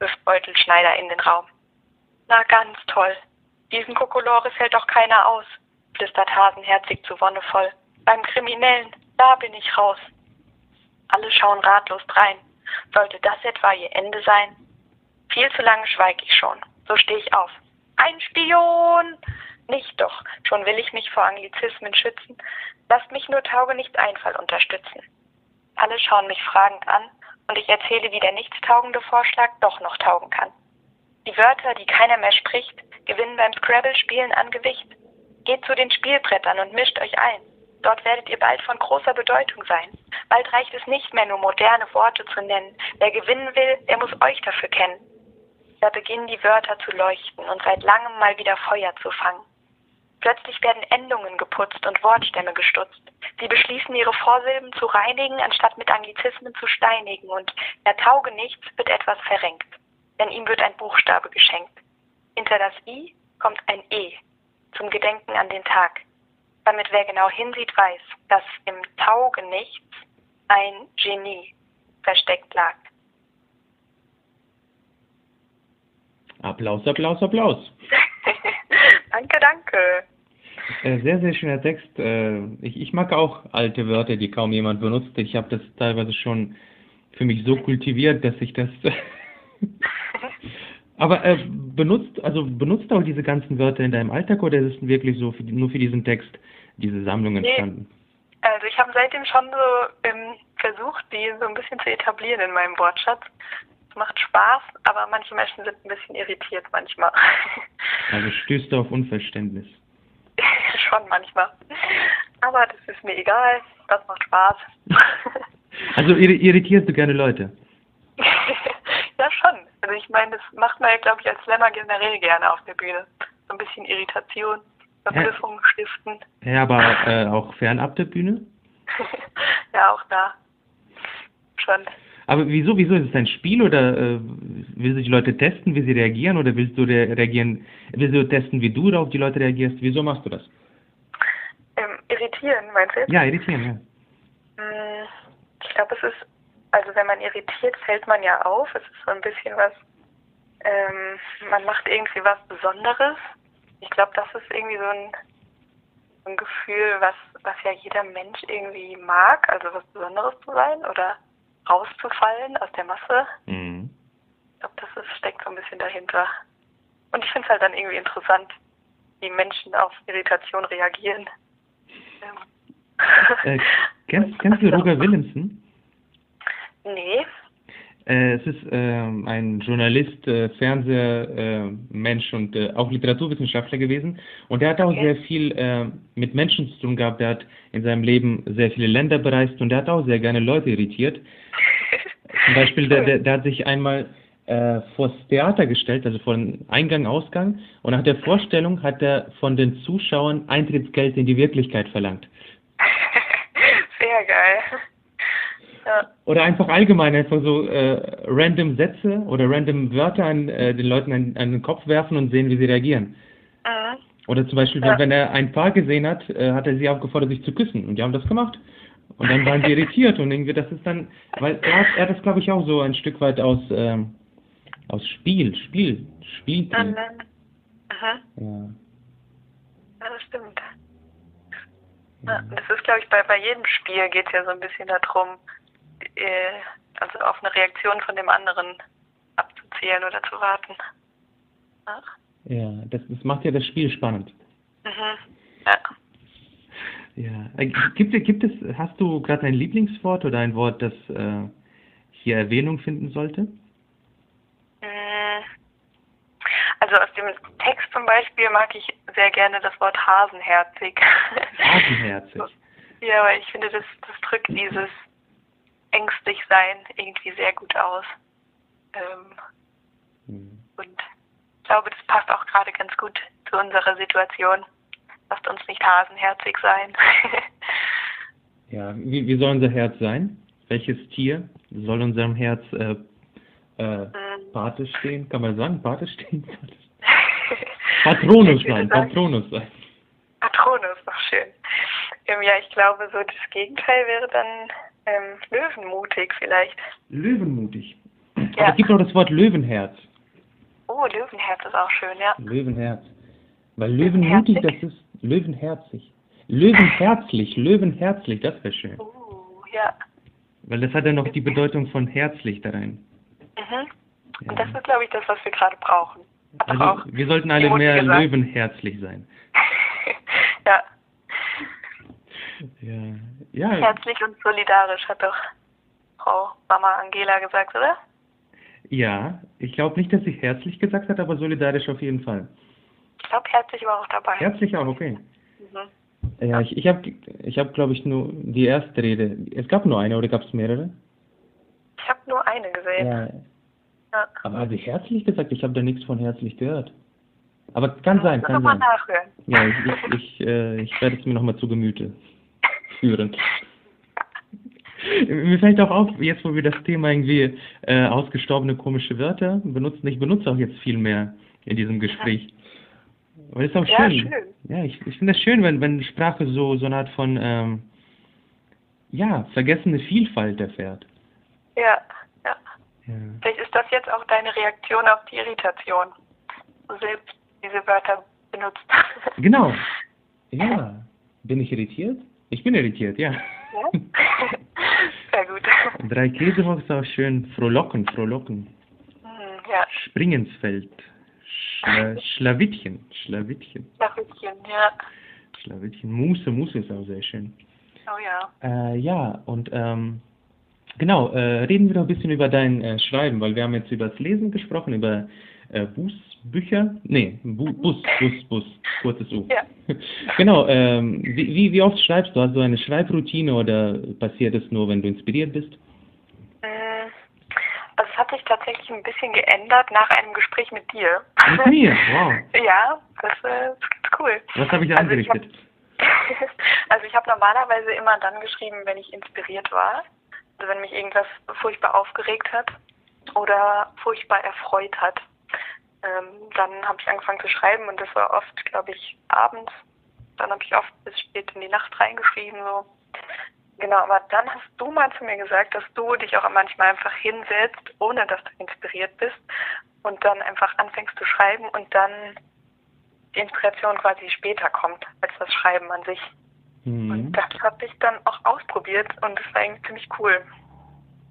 wirft Beutelschneider in den Raum. Na ganz toll. Diesen Kokolores hält doch keiner aus, flüstert Hasenherzig zu Wonnevoll. Beim Kriminellen, da bin ich raus. Alle schauen ratlos drein. Sollte das etwa ihr Ende sein? Viel zu lange schweig ich schon. So stehe ich auf. Ein Spion! Nicht doch, schon will ich mich vor Anglizismen schützen. Lasst mich nur Tauge nichts Einfall unterstützen. Alle schauen mich fragend an, und ich erzähle, wie der nichtstaugende Vorschlag doch noch taugen kann. Die Wörter, die keiner mehr spricht, gewinnen beim Scrabble-Spielen an Gewicht. Geht zu den Spielbrettern und mischt euch ein. Dort werdet ihr bald von großer Bedeutung sein. Bald reicht es nicht mehr nur moderne Worte zu nennen. Wer gewinnen will, der muss euch dafür kennen. Da beginnen die Wörter zu leuchten und seit langem mal wieder Feuer zu fangen. Plötzlich werden Endungen geputzt und Wortstämme gestutzt. Sie beschließen, ihre Vorsilben zu reinigen, anstatt mit Anglizismen zu steinigen. Und der Tauge nichts wird etwas verrenkt. Denn ihm wird ein Buchstabe geschenkt. Hinter das I kommt ein E zum Gedenken an den Tag. Damit wer genau hinsieht, weiß, dass im Tauge nichts ein Genie versteckt lag. Applaus, Applaus, Applaus. danke, danke. Äh, sehr, sehr schöner Text. Äh, ich, ich mag auch alte Wörter, die kaum jemand benutzt. Ich habe das teilweise schon für mich so kultiviert, dass ich das. Aber äh, benutzt, also benutzt auch diese ganzen Wörter in deinem Alltag oder ist es wirklich so für, nur für diesen Text diese Sammlung entstanden? Nee. Also ich habe seitdem schon so ähm, versucht, die so ein bisschen zu etablieren in meinem Wortschatz macht Spaß, aber manche Menschen sind ein bisschen irritiert manchmal. Also stößt du auf Unverständnis? Schon manchmal. Aber das ist mir egal, das macht Spaß. Also irritierst du gerne Leute? ja, schon. Also ich meine, das macht man ja, glaube ich, als Slammer generell gerne auf der Bühne. So ein bisschen Irritation, Verblüffung ja. stiften. Ja, aber äh, auch fernab der Bühne? ja, auch da. Schon. Aber wieso, wieso ist es ein Spiel oder äh, willst du die Leute testen, wie sie reagieren oder willst du reagieren, willst du testen, wie du auf die Leute reagierst? Wieso machst du das? Ähm, irritieren, meinst du? Ja, irritieren, ja. Hm, ich glaube, es ist, also wenn man irritiert, fällt man ja auf. Es ist so ein bisschen was, ähm, man macht irgendwie was Besonderes. Ich glaube, das ist irgendwie so ein, so ein Gefühl, was, was ja jeder Mensch irgendwie mag, also was Besonderes zu sein oder rauszufallen aus der Masse. Mhm. Ich glaube, das ist, steckt so ein bisschen dahinter. Und ich finde es halt dann irgendwie interessant, wie Menschen auf Irritation reagieren. Äh, kennst, kennst du Roger Willemsen? Nee. Äh, es ist äh, ein Journalist, äh, Fernsehmensch und äh, auch Literaturwissenschaftler gewesen. Und er hat auch okay. sehr viel äh, mit Menschen zu tun gehabt. Er hat in seinem Leben sehr viele Länder bereist und er hat auch sehr gerne Leute irritiert. Zum Beispiel, der, der, der hat sich einmal äh, vor das Theater gestellt, also vor den Eingang, Ausgang. Und nach der Vorstellung hat er von den Zuschauern Eintrittsgeld in die Wirklichkeit verlangt. Sehr geil. Ja. Oder einfach allgemein einfach so äh, random Sätze oder random Wörter an äh, den Leuten an, an, den Kopf werfen und sehen, wie sie reagieren. Mhm. Oder zum Beispiel, ja. wenn er ein Paar gesehen hat, äh, hat er sie aufgefordert, sich zu küssen. Und die haben das gemacht. Und dann waren sie irritiert und irgendwie, das ist dann, weil er hat, er hat das glaube ich auch so ein Stück weit aus, ähm, aus Spiel, Spiel, Spiel. Mhm. Aha. Ja. ja, das stimmt. Ja. Das ist, glaube ich, bei, bei jedem Spiel geht es ja so ein bisschen darum, äh, also auf eine Reaktion von dem anderen abzuzählen oder zu warten. Ach. Ja, das, das macht ja das Spiel spannend. Mhm. Ja. Ja. Äh, gibt, gibt es, hast du gerade ein Lieblingswort oder ein Wort, das äh, hier Erwähnung finden sollte? Äh, also aus dem Text zum Beispiel mag ich sehr gerne das Wort hasenherzig. Hasenherzig. ja, weil ich finde, das, das drückt dieses ängstlich sein irgendwie sehr gut aus. Ähm, hm. Und ich glaube, das passt auch gerade ganz gut zu unserer Situation. Lasst uns nicht hasenherzig sein. ja, wie, wie soll unser Herz sein? Welches Tier soll unserem Herz äh, äh, ähm. Pate stehen? Kann man sagen, Pate stehen? Patronus sein, Patronus sein. Patronus, noch schön. Ähm, ja, ich glaube, so das Gegenteil wäre dann ähm, löwenmutig vielleicht. Löwenmutig. Ja. Aber es gibt auch das Wort Löwenherz. Oh, Löwenherz ist auch schön, ja. Löwenherz. Weil Löwenmutig, das ist Löwenherzig. Löwenherzlich, Löwenherzlich, das wäre schön. Oh, ja. Weil das hat ja noch die Bedeutung von herzlich da rein. Mhm. Ja. Und das ist, glaube ich, das, was wir gerade brauchen. also, wir sollten alle mehr gesagt. löwenherzlich sein. ja. Ja. ja. Herzlich und solidarisch, hat doch Frau Mama Angela gesagt, oder? Ja, ich glaube nicht, dass sie herzlich gesagt hat, aber solidarisch auf jeden Fall. Ich glaube, herzlich war auch dabei. Herzlich auch, okay. Mhm. Ja, ich, ich habe, ich hab, glaube ich, nur die erste Rede. Es gab nur eine oder gab es mehrere? Ich habe nur eine gesehen. Ja. Ja. Aber habe ich herzlich gesagt? Ich habe da nichts von herzlich gehört. Aber kann sein, kann nochmal sein. nachhören. Ja, ich, ich, ich, äh, ich werde es mir nochmal zu Gemüte führen. Mir fällt auch auf, jetzt wo wir das Thema irgendwie äh, ausgestorbene komische Wörter benutzen, ich benutze auch jetzt viel mehr in diesem Gespräch. Aber das ist auch Ja, schön. schön. Ja, ich, ich finde das schön, wenn, wenn Sprache so, so eine Art von, ähm, ja, vergessene Vielfalt erfährt. Ja, ja. Ja. Vielleicht ist das jetzt auch deine Reaktion auf die Irritation. Du selbst diese Wörter benutzt. Genau. Ja. Bin ich irritiert? Ich bin irritiert, ja. Ja? Sehr gut. Drei Käsebox ist auch schön. Frohlocken, frohlocken. Hm, ja, Springensfeld. Schla Schlawittchen, Schlawittchen, Nachrichtchen, ja. Schlawittchen. Muße, Muße ist auch sehr schön. Oh ja. Äh, ja, und ähm, genau, äh, reden wir doch ein bisschen über dein äh, Schreiben, weil wir haben jetzt über das Lesen gesprochen, über äh, Bußbücher. Nee, Bu Bus, Bus, Bus, kurzes U. Ja. genau, ähm, wie, wie, oft schreibst du? Hast du eine Schreibroutine oder passiert es nur, wenn du inspiriert bist? Hm, Also es hat sich tatsächlich ein bisschen geändert nach einem Gespräch mit dir. Mit mir, wow. Ja, das äh, ist cool. Was habe ich Also ich hab- angerichtet? Also ich habe normalerweise immer dann geschrieben, wenn ich inspiriert war. Also wenn mich irgendwas furchtbar aufgeregt hat oder furchtbar erfreut hat. Ähm, dann habe ich angefangen zu schreiben und das war oft, glaube ich, abends. Dann habe ich oft bis spät in die Nacht reingeschrieben. So. Genau, aber dann hast du mal zu mir gesagt, dass du dich auch manchmal einfach hinsetzt, ohne dass du inspiriert bist und dann einfach anfängst zu schreiben und dann die Inspiration quasi später kommt als das Schreiben an sich. Mhm. Und das habe ich dann auch ausprobiert und das war eigentlich ziemlich cool.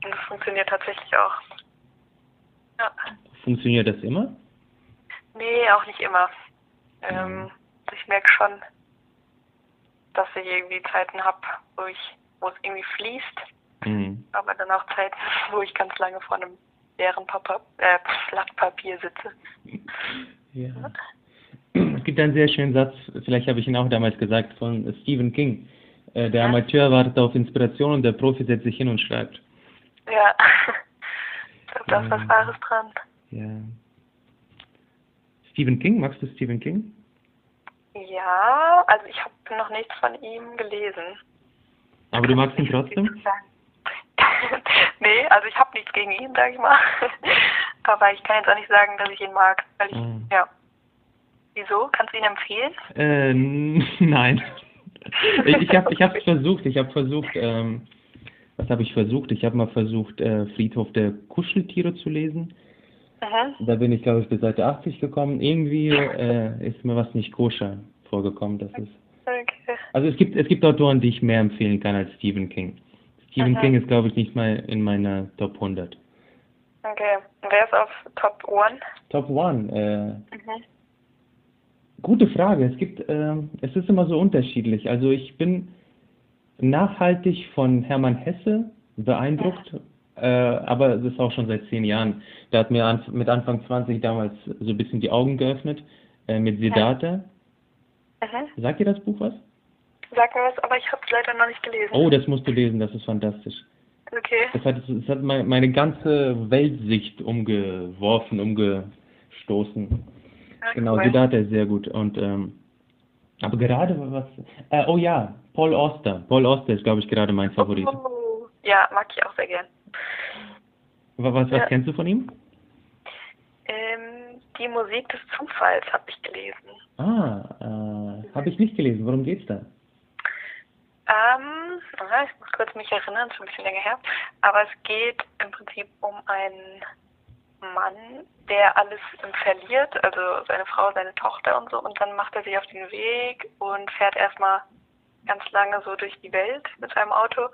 Und das funktioniert tatsächlich auch. Ja. Funktioniert das immer? Nee, auch nicht immer. Ähm, ich merke schon, dass ich irgendwie Zeiten habe, wo ich, wo es irgendwie fließt, Mhm. aber dann auch Zeiten, wo ich ganz lange vor einem leeren Papa, äh, Blatt Papier sitze. Ja. Es gibt einen sehr schönen Satz, vielleicht habe ich ihn auch damals gesagt, von Stephen King. Äh, Der Ja. Amateur wartet auf Inspiration und der Profi setzt sich hin und schreibt. Ja. Ich glaube, da ist was. Wahres dran. Ja. Stephen King, magst du Stephen King? Ja, also ich habe noch nichts von ihm gelesen. Aber du magst ihn trotzdem? nee, also ich habe nichts gegen ihn, sage ich mal. Aber ich kann jetzt auch nicht sagen, dass ich ihn mag. Weil ich, Ah. ja. Wieso? Kannst du ihn empfehlen? Äh, nein. Ich, ich habe ich hab's versucht, ich habe versucht, ähm, was habe ich versucht? Ich habe mal versucht, äh, Friedhof der Kuscheltiere zu lesen. Mhm. Da bin ich, glaube ich, bis Seite 80 gekommen. Irgendwie äh, ist mir was nicht koscher vorgekommen. Das ist Okay. Also es gibt es gibt Autoren, die ich mehr empfehlen kann als Stephen King. Stephen Aha. King ist, glaube ich, nicht mal in meiner Top 100. Okay. Wer ist auf Top One? Top 1, äh, Mhm. gute Frage. Es gibt, ähm, es ist immer so unterschiedlich. Also ich bin nachhaltig von Hermann Hesse beeindruckt, äh, aber es ist auch schon seit zehn Jahren. Der hat mir an, mit Anfang 20 damals so ein bisschen die Augen geöffnet äh, mit Siddhartha. Mhm. Sagt ihr das Buch was? Sag mir was, aber ich habe es leider noch nicht gelesen. Oh, das musst du lesen, das ist fantastisch. Okay. Das hat, das hat mein- meine ganze Weltsicht umgeworfen, umgestoßen. Ja, Genau, cool. Siddhartha ist sehr gut. Und ähm, aber gerade was. Äh, oh ja, Paul Auster. Paul Auster ist, glaube ich, gerade mein Favorit. Oh, ja, mag ich auch sehr gern. Was, was, Ja. kennst du von ihm? Ähm, die Musik des Zufalls habe ich gelesen. Ah, äh, habe ich nicht gelesen. Worum geht's da? Ähm, ich muss kurz mich erinnern, ist ein bisschen länger her. Aber es geht im Prinzip um einen Mann, der alles verliert, also seine Frau, seine Tochter und so. Und dann macht er sich auf den Weg und fährt erstmal ganz lange so durch die Welt mit seinem Auto.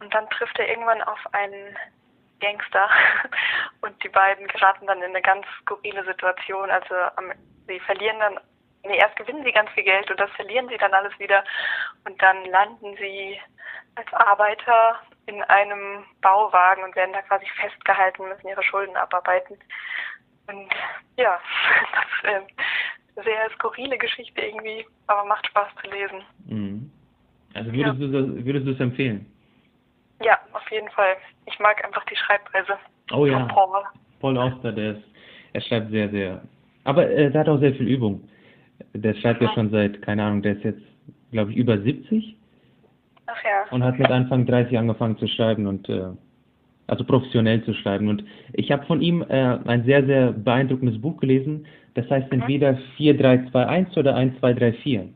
Und dann trifft er irgendwann auf einen Gangster. Und die beiden geraten dann in eine ganz skurrile Situation. Also sie verlieren dann, nee, erst gewinnen sie ganz viel Geld und das verlieren sie dann alles wieder. Und dann landen sie als Arbeiter in einem Bauwagen und werden da quasi festgehalten, müssen ihre Schulden abarbeiten. Und ja, das ähm, sehr skurrile Geschichte irgendwie, aber macht Spaß zu lesen. Mhm. Also würdest, ja. du, würdest du es empfehlen? Ja, auf jeden Fall. Ich mag einfach die Schreibweise. Oh ja. Paul. Paul Auster, der ist, er schreibt sehr, sehr. Aber äh, er hat auch sehr viel Übung. Der schreibt ja, ja schon seit, keine Ahnung, der ist jetzt, glaube ich, über 70. Ach ja. Und hat mit Anfang 30 angefangen zu schreiben und äh, also professionell zu schreiben. Und ich habe von ihm äh, ein sehr, sehr beeindruckendes Buch gelesen. Das heißt mhm. entweder 4321 oder 1234.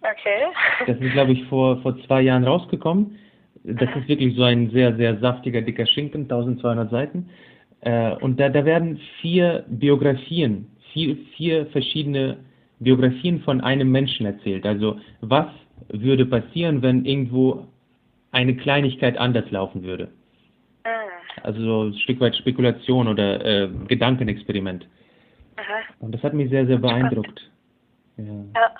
Okay. Das ist, glaube ich, vor, vor zwei Jahren rausgekommen. Das ist wirklich so ein sehr, sehr saftiger, dicker Schinken, 1200 Seiten. Äh, und da, da werden vier Biografien, vier, vier verschiedene Biografien von einem Menschen erzählt. Also was würde passieren, wenn irgendwo eine Kleinigkeit anders laufen würde. Mhm. Also so ein Stück weit Spekulation oder äh, Gedankenexperiment. Aha. Und das hat mich sehr, sehr beeindruckt. Ja. ja.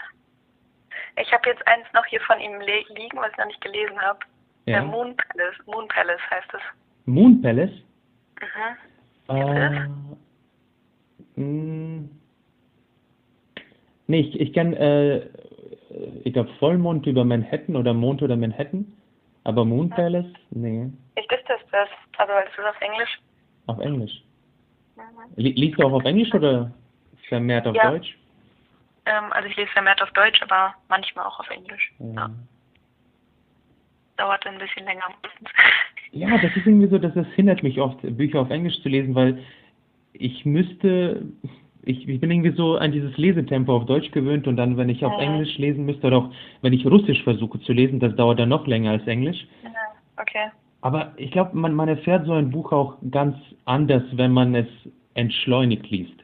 Ich habe jetzt eins noch hier von ihm liegen, was ich noch nicht gelesen habe. Ja. Der Moon Palace. Moon Palace heißt es. Moon Palace? Mhm. Äh, hm. nee, ich, ich kenne, äh, ich glaube, Vollmond über Manhattan oder Mond oder Manhattan. Aber Moon Palace? Nee. Ich dachte, das das. Also, ist das auf Englisch? Auf Englisch. Mhm. Liest du auch auf Englisch oder vermehrt auf ja. Deutsch? Ähm, also, ich lese vermehrt auf Deutsch, aber manchmal auch auf Englisch. Ja. Ja. Dauert ein bisschen länger. Ja, das ist irgendwie so, dass das hindert mich oft, Bücher auf Englisch zu lesen, weil ich müsste, ich, ich bin irgendwie so an dieses Lesetempo auf Deutsch gewöhnt und dann, wenn ich auf ja. Englisch lesen müsste oder auch wenn ich Russisch versuche zu lesen, das dauert dann noch länger als Englisch. Ja, okay. Aber ich glaube, man, man erfährt so ein Buch auch ganz anders, wenn man es entschleunigt liest.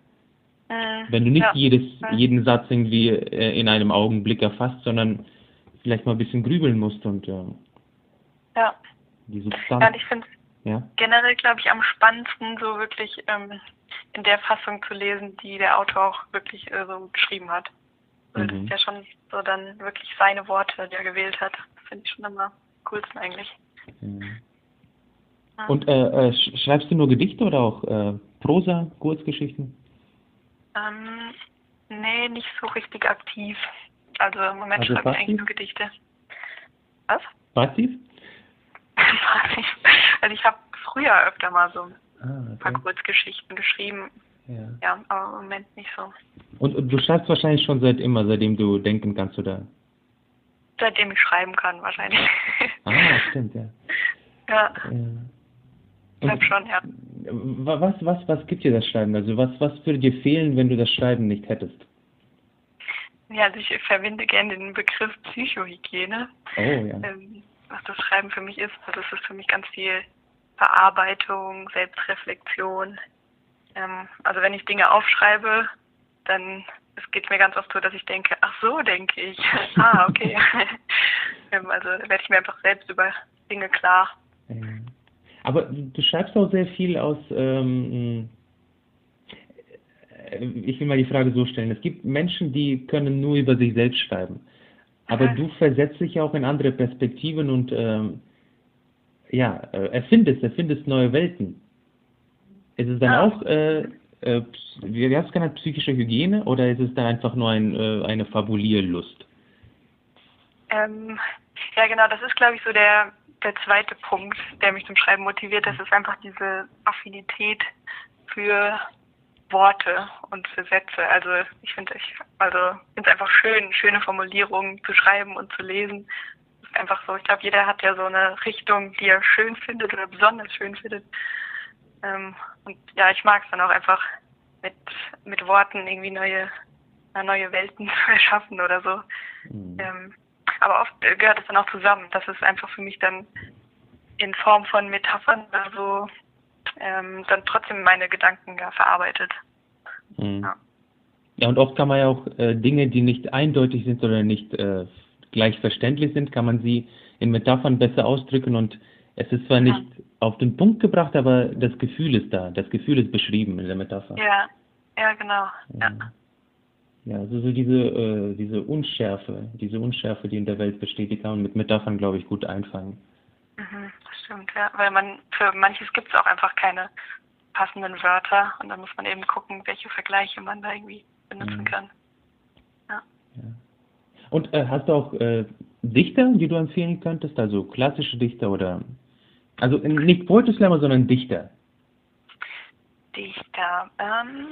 Mhm. Wenn du nicht ja. jedes, mhm. jeden Satz irgendwie äh, in einem Augenblick erfasst, sondern vielleicht mal ein bisschen grübeln musst und äh, ja. die Substanz. Ja, ich finde ja? generell, glaube ich, am spannendsten so wirklich ähm, in der Fassung zu lesen, die der Autor auch wirklich äh, so geschrieben hat. Also mhm. Das ist ja schon so dann wirklich seine Worte, die er gewählt hat. Das finde ich schon immer coolsten eigentlich. Mhm. Und äh, äh, schreibst du nur Gedichte oder auch äh, Prosa, Kurzgeschichten? Ähm, nee, nicht so richtig aktiv. Also im Moment also schreibe ich eigentlich nur Gedichte. Was? Passiv? Also ich habe früher öfter mal so ah, okay. ein paar Kurzgeschichten geschrieben. Ja. ja, aber im Moment nicht so. Und, und, du schreibst wahrscheinlich schon seit immer, seitdem du denken kannst, oder? Seitdem ich schreiben kann, wahrscheinlich. Ah, stimmt, ja. Ja. ja. Und schon, ja. Was, was, was gibt dir das Schreiben? Also was, was würde dir fehlen, wenn du das Schreiben nicht hättest? Ja, also ich verwende gerne den Begriff Psychohygiene. Oh, ja. Ähm, was das Schreiben für mich ist. Also das ist für mich ganz viel Verarbeitung, Selbstreflexion. Ähm, also wenn ich Dinge aufschreibe, dann es geht mir ganz oft so, dass ich denke, ach so denke ich. ah, okay. ähm, also werde ich mir einfach selbst über Dinge klar. Aber du schreibst auch sehr viel aus, ähm, äh, ich will mal die Frage so stellen, es gibt Menschen, die können nur über sich selbst schreiben. Aber du versetzt dich auch in andere Perspektiven und ähm, ja, äh, erfindest, erfindest neue Welten. Ist es dann ja. auch, äh, äh, wie hast du psychische Hygiene oder ist es dann einfach nur ein, äh, eine Fabulierlust? Ähm, ja, genau, das ist, glaube ich, so der, der zweite Punkt, der mich zum Schreiben motiviert. Das ist einfach diese Affinität für Worte und für Sätze. Also ich finde ich also finde es einfach schön, schöne Formulierungen zu schreiben und zu lesen. Das ist einfach so, ich glaube, jeder hat ja so eine Richtung, die er schön findet oder besonders schön findet. Ähm, und ja, ich mag es dann auch einfach mit, mit Worten irgendwie neue, neue Welten zu erschaffen oder so. Mhm. Ähm, aber oft gehört es dann auch zusammen. Das ist einfach für mich dann in Form von Metaphern also ähm, dann trotzdem meine Gedanken ja, verarbeitet. Mhm. Ja. ja. und oft kann man ja auch äh, Dinge, die nicht eindeutig sind oder nicht äh, gleich verständlich sind, kann man sie in Metaphern besser ausdrücken und es ist zwar nicht auf den Punkt gebracht, aber das Gefühl ist da, das Gefühl ist beschrieben in der Metapher. Ja, ja, genau. Ja. Ja, also so diese, äh, diese Unschärfe, diese Unschärfe, die in der Welt besteht, die kann man mit Metaphern, glaube ich, gut einfangen. Mhm, stimmt, ja. Weil man für manches gibt es auch einfach keine passenden Wörter und dann muss man eben gucken, welche Vergleiche man da irgendwie benutzen mhm. kann. Ja. Und äh, hast du auch äh, Dichter, die du empfehlen könntest? Also klassische Dichter oder also nicht Poetry Slammer, sondern Dichter. Dichter. Ähm,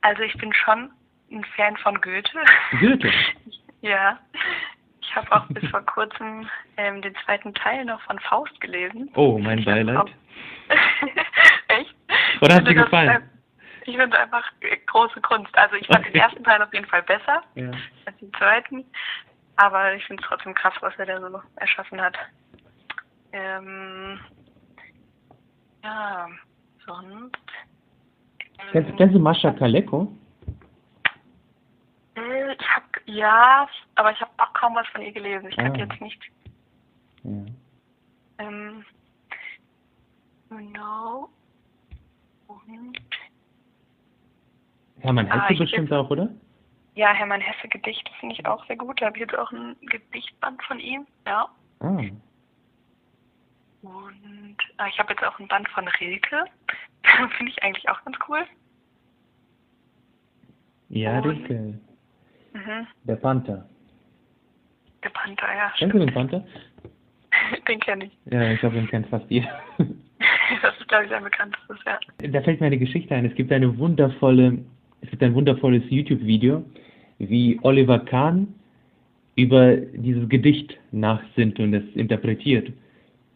also ich bin schon ein Fan von Goethe. Goethe? ja. Ich habe auch bis vor kurzem ähm, den zweiten Teil noch von Faust gelesen. Oh, mein Beileid. Echt? Oder hat dir gefallen? ich finde es einfach große Kunst. Also ich fand okay. den ersten Teil auf jeden Fall besser ja. als den zweiten. Aber ich finde es trotzdem krass, was er da so erschaffen hat. Ähm, ja, sonst. Kennst, kennst du Mascha Kaleko? Äh, ich ja, aber ich habe auch kaum was von ihr gelesen. Ich ah. kann jetzt nicht. Ja. Ähm, genau. Und. Hermann Hesse ah, bestimmt auch, oder? Ja, Hermann Hesse Gedichte finde ich auch sehr gut. Da habe ich jetzt auch ein Gedichtband von ihm. Ja. Ah. Und äh, ich habe jetzt auch ein Band von Rilke. Finde ich eigentlich auch ganz cool. Ja, Und, Rilke. Mhm. Der Panther. Der Panther, ja. Kennst du den Panther? den kenne ich. Ja, ich glaube, den kennt fast jeder. das ist, glaube ich, ein bekanntestes, ja. Da fällt mir eine Geschichte ein. Es gibt eine wundervolle, es gibt ein wundervolles YouTube-Video, wie Oliver Kahn über dieses Gedicht nachsinnt und es interpretiert.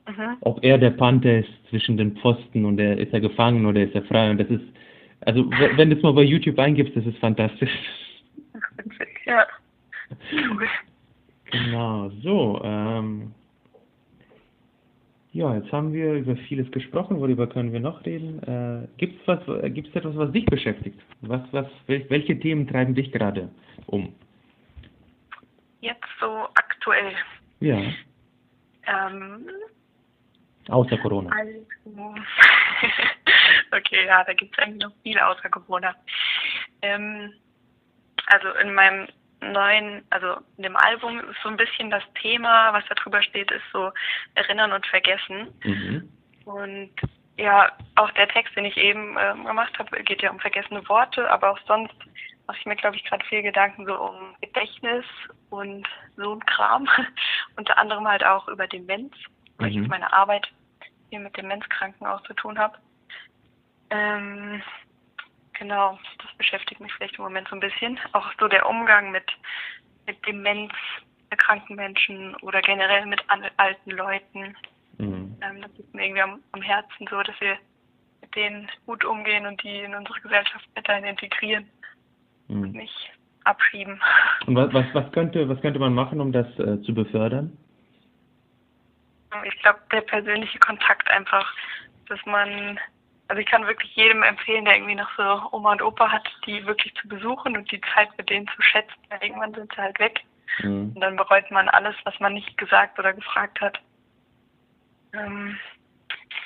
Mhm. Ob er der Panther ist zwischen den Pfosten und er ist er gefangen oder ist er frei. Und das ist, also wenn du es mal bei YouTube eingibst, das ist fantastisch. Ja. Genau, so. Ähm, ja, jetzt haben wir über vieles gesprochen. Worüber können wir noch reden? Äh, Gibt es was, gibt's etwas, was dich beschäftigt? Was, was, welche Themen treiben dich gerade um? Jetzt so aktuell. Ja. Ähm, Außer Corona. Also, okay, ja, da gibt es eigentlich noch viel außer Corona. Ähm, also in meinem neuen, also in dem Album ist so ein bisschen das Thema, was da drüber steht, ist so Erinnern und Vergessen. Mhm. Und ja, auch der Text, den ich eben äh, gemacht habe, geht ja um vergessene Worte, aber auch sonst mache ich mir, glaube ich, gerade viel Gedanken so um Gedächtnis und so ein Kram. Unter anderem halt auch über Demenz weil mhm. ich meine Arbeit hier mit Demenzkranken auch zu tun habe. Ähm, genau, das beschäftigt mich vielleicht im Moment so ein bisschen. Auch so der Umgang mit, mit Demenz erkrankten Menschen oder generell mit alten Leuten. Mhm. Ähm, das liegt mir irgendwie am, am Herzen so, dass wir mit denen gut umgehen und die in unsere Gesellschaft weiterhin integrieren mhm. und nicht abschieben. Und was, was, was, könnte, was könnte man machen, um das äh, zu befördern? Ich glaube, der persönliche Kontakt einfach, dass man, also ich kann wirklich jedem empfehlen, der irgendwie noch so Oma und Opa hat, die wirklich zu besuchen und die Zeit mit denen zu schätzen, weil irgendwann sind sie halt weg. Mhm. Und dann bereut man alles, was man nicht gesagt oder gefragt hat. Ähm,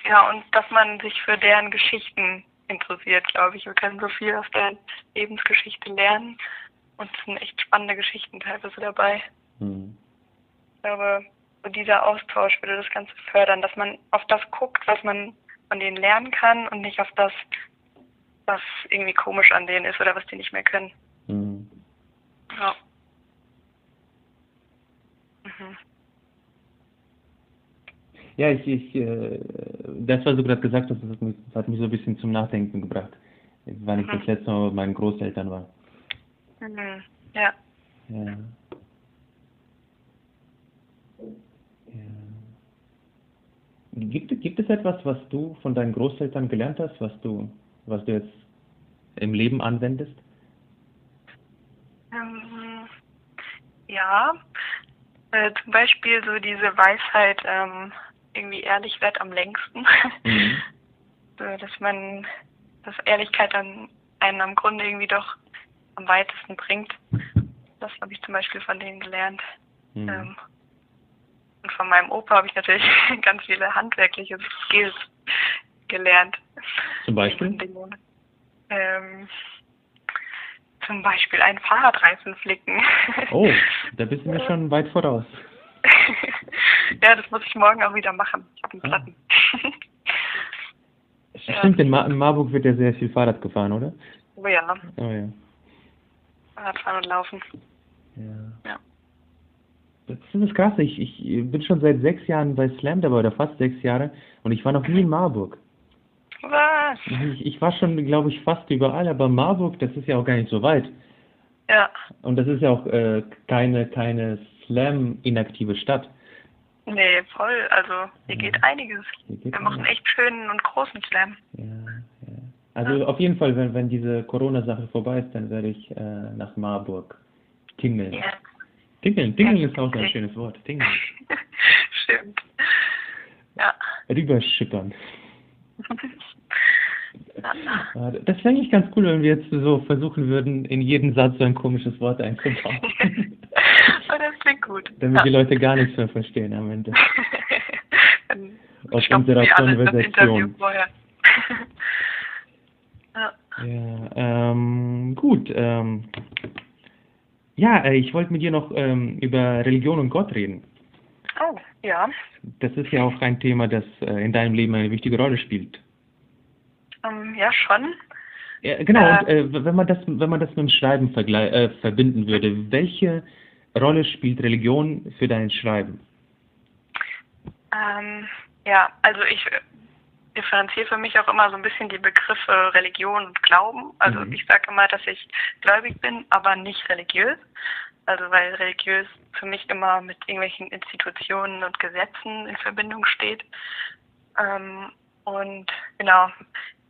ja, und dass man sich für deren Geschichten interessiert, glaube ich. Wir können so viel aus der Lebensgeschichte lernen und es sind echt spannende Geschichten teilweise dabei. Mhm. Ich glaube, so dieser Austausch würde das Ganze fördern, dass man auf das guckt, was man von denen lernen kann und nicht auf das, was irgendwie komisch an denen ist oder was die nicht mehr können. Mhm. Ja. Mhm. Ja, ich, ich äh, das, was du gerade gesagt hast, das hat, mich, das hat mich so ein bisschen zum Nachdenken gebracht, weil ich mhm. das letzte Mal mit meinen Großeltern war. Mhm. Ja. Ja. Gibt, gibt es etwas, was du von deinen Großeltern gelernt hast, was du, was du jetzt im Leben anwendest? Ähm, ja, äh, zum Beispiel so diese Weisheit, ähm, irgendwie ehrlich wird am längsten. Mhm. so, dass man, dass Ehrlichkeit dann einen am Grunde irgendwie doch am weitesten bringt. Das habe ich zum Beispiel von denen gelernt. Mhm. Ähm, und von meinem Opa habe ich natürlich ganz viele handwerkliche Skills gelernt. Zum Beispiel? Ähm, zum Beispiel einen Fahrradreifen flicken. Oh, da bist du mir schon weit voraus. ja, das muss ich morgen auch wieder machen. Ich habe einen ah. Platten. Stimmt, in, Mar in Marburg wird ja sehr viel Fahrrad gefahren, oder? Oh ja. Oh ja. Radfahren und Laufen. Ja. Ja. Das ist krass. Ich, ich bin schon seit sechs Jahren bei Slam dabei, oder fast sechs Jahre, und ich war noch nie in Marburg. Was? Ich, ich war schon, glaube ich, fast überall, aber Marburg, das ist ja auch gar nicht so weit. Ja. Und das ist ja auch äh, keine, keine Slam-inaktive Stadt. Nee, voll. Also hier Ja. geht einiges. Hier geht Wir machen echt schönen und großen Slam. Ja, ja. Also auf jeden Fall, wenn, wenn diese Corona-Sache vorbei ist, dann werde ich äh, nach Marburg tingeln. Ja. Tingeln, tingeln ist auch so ein schönes Wort. Tingeln. Stimmt. Ja. Rüberschippern. ja. Das wäre eigentlich ganz cool, wenn wir jetzt so versuchen würden, in jeden Satz so ein komisches Wort einzubauen. Aber das klingt gut. Damit die ja. Leute gar nichts mehr verstehen am Ende. Dann Aus unserer Konversation. ja. Ja, ähm, gut. Ähm, ja, äh, ich wollte mit dir noch ähm, über Religion und Gott reden. Oh, ja. Das ist ja auch ein Thema, das äh, in deinem Leben eine wichtige Rolle spielt. Ähm, ja, schon. Ja, genau, Äh. und äh, wenn man das, wenn man das mit dem Schreiben vergle- äh, verbinden würde, welche Rolle spielt Religion für dein Schreiben? Ähm, ja, also ich differenziere für mich auch immer so ein bisschen die Begriffe Religion und Glauben. Also Mhm. ich sage immer, dass ich gläubig bin, aber nicht religiös. Also weil religiös für mich immer mit irgendwelchen Institutionen und Gesetzen in Verbindung steht. Ähm, und genau,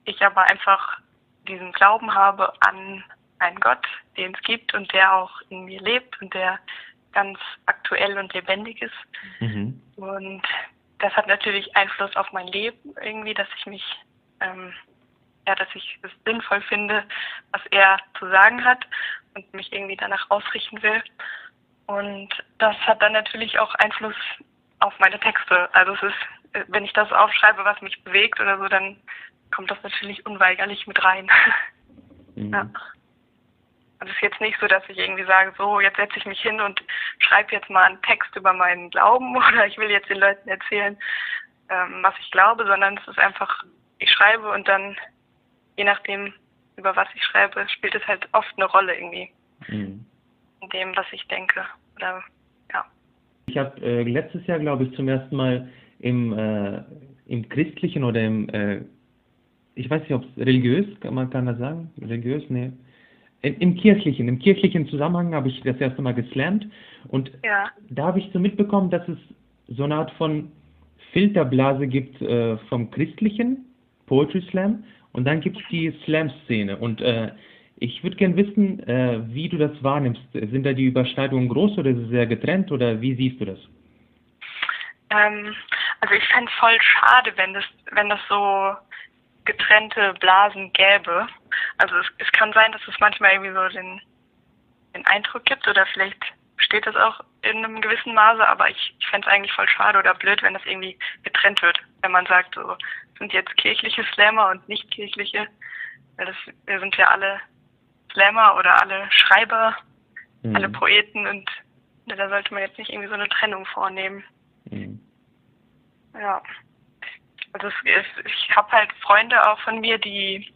ich aber einfach diesen Glauben habe an einen Gott, den es gibt und der auch in mir lebt und der ganz aktuell und lebendig ist. Mhm. Und das hat natürlich Einfluss auf mein Leben irgendwie, dass ich mich, ähm, ja, dass ich es sinnvoll finde, was er zu sagen hat und mich irgendwie danach ausrichten will. Und das hat dann natürlich auch Einfluss auf meine Texte. Also es ist, äh, wenn ich das aufschreibe, was mich bewegt oder so, dann kommt das natürlich unweigerlich mit rein. Mhm. Ja. Also es ist jetzt nicht so, dass ich irgendwie sage, so, jetzt setze ich mich hin und schreibe jetzt mal einen Text über meinen Glauben oder ich will jetzt den Leuten erzählen, ähm, was ich glaube, sondern es ist einfach, ich schreibe und dann, je nachdem, über was ich schreibe, spielt es halt oft eine Rolle irgendwie Mhm. in dem, was ich denke. Oder ja. Ich habe äh, letztes Jahr, glaube ich, zum ersten Mal im, äh, im christlichen oder im, äh, ich weiß nicht, ob es religiös, kann man kann das sagen? Religiös? Nee. Im, Im kirchlichen, im kirchlichen Zusammenhang habe ich das erste Mal geslammt und Ja. da habe ich so mitbekommen, dass es so eine Art von Filterblase gibt äh, vom christlichen Poetry Slam und dann gibt es die Slam-Szene und äh, ich würde gern wissen, äh, wie du das wahrnimmst. Sind da die Überschneidungen groß oder ist es sehr getrennt oder wie siehst du das? Ähm, also ich fände es voll schade, wenn das, wenn das so getrennte Blasen gäbe. Also es, es kann sein, dass es manchmal irgendwie so den, den Eindruck gibt oder vielleicht besteht das auch in einem gewissen Maße, aber ich, ich fände es eigentlich voll schade oder blöd, wenn das irgendwie getrennt wird. Wenn man sagt, so es sind jetzt kirchliche Slammer und nicht kirchliche. Weil das, wir sind ja alle Slammer oder alle Schreiber, Mhm. alle Poeten und da sollte man jetzt nicht irgendwie so eine Trennung vornehmen. Mhm. Ja. Also es, es, ich habe halt Freunde auch von mir, die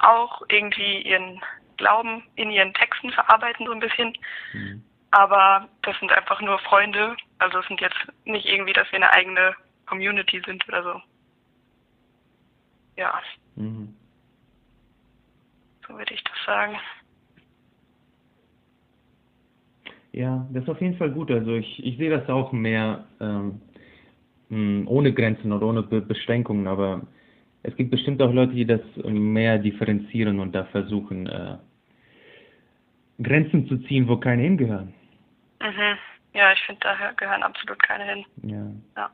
auch irgendwie ihren Glauben in ihren Texten verarbeiten so ein bisschen. Mhm. Aber das sind einfach nur Freunde. Also es sind jetzt nicht irgendwie, dass wir eine eigene Community sind oder so. Ja, Mhm. so würde ich das sagen. Ja, das ist auf jeden Fall gut. Also ich, ich sehe das auch mehr ähm, mh, ohne Grenzen oder ohne Be Beschränkungen, aber es gibt bestimmt auch Leute, die das mehr differenzieren und da versuchen, äh, Grenzen zu ziehen, wo keine hingehören. Mhm. Ja, ich finde, da gehören absolut keine hin. Ja. Ja.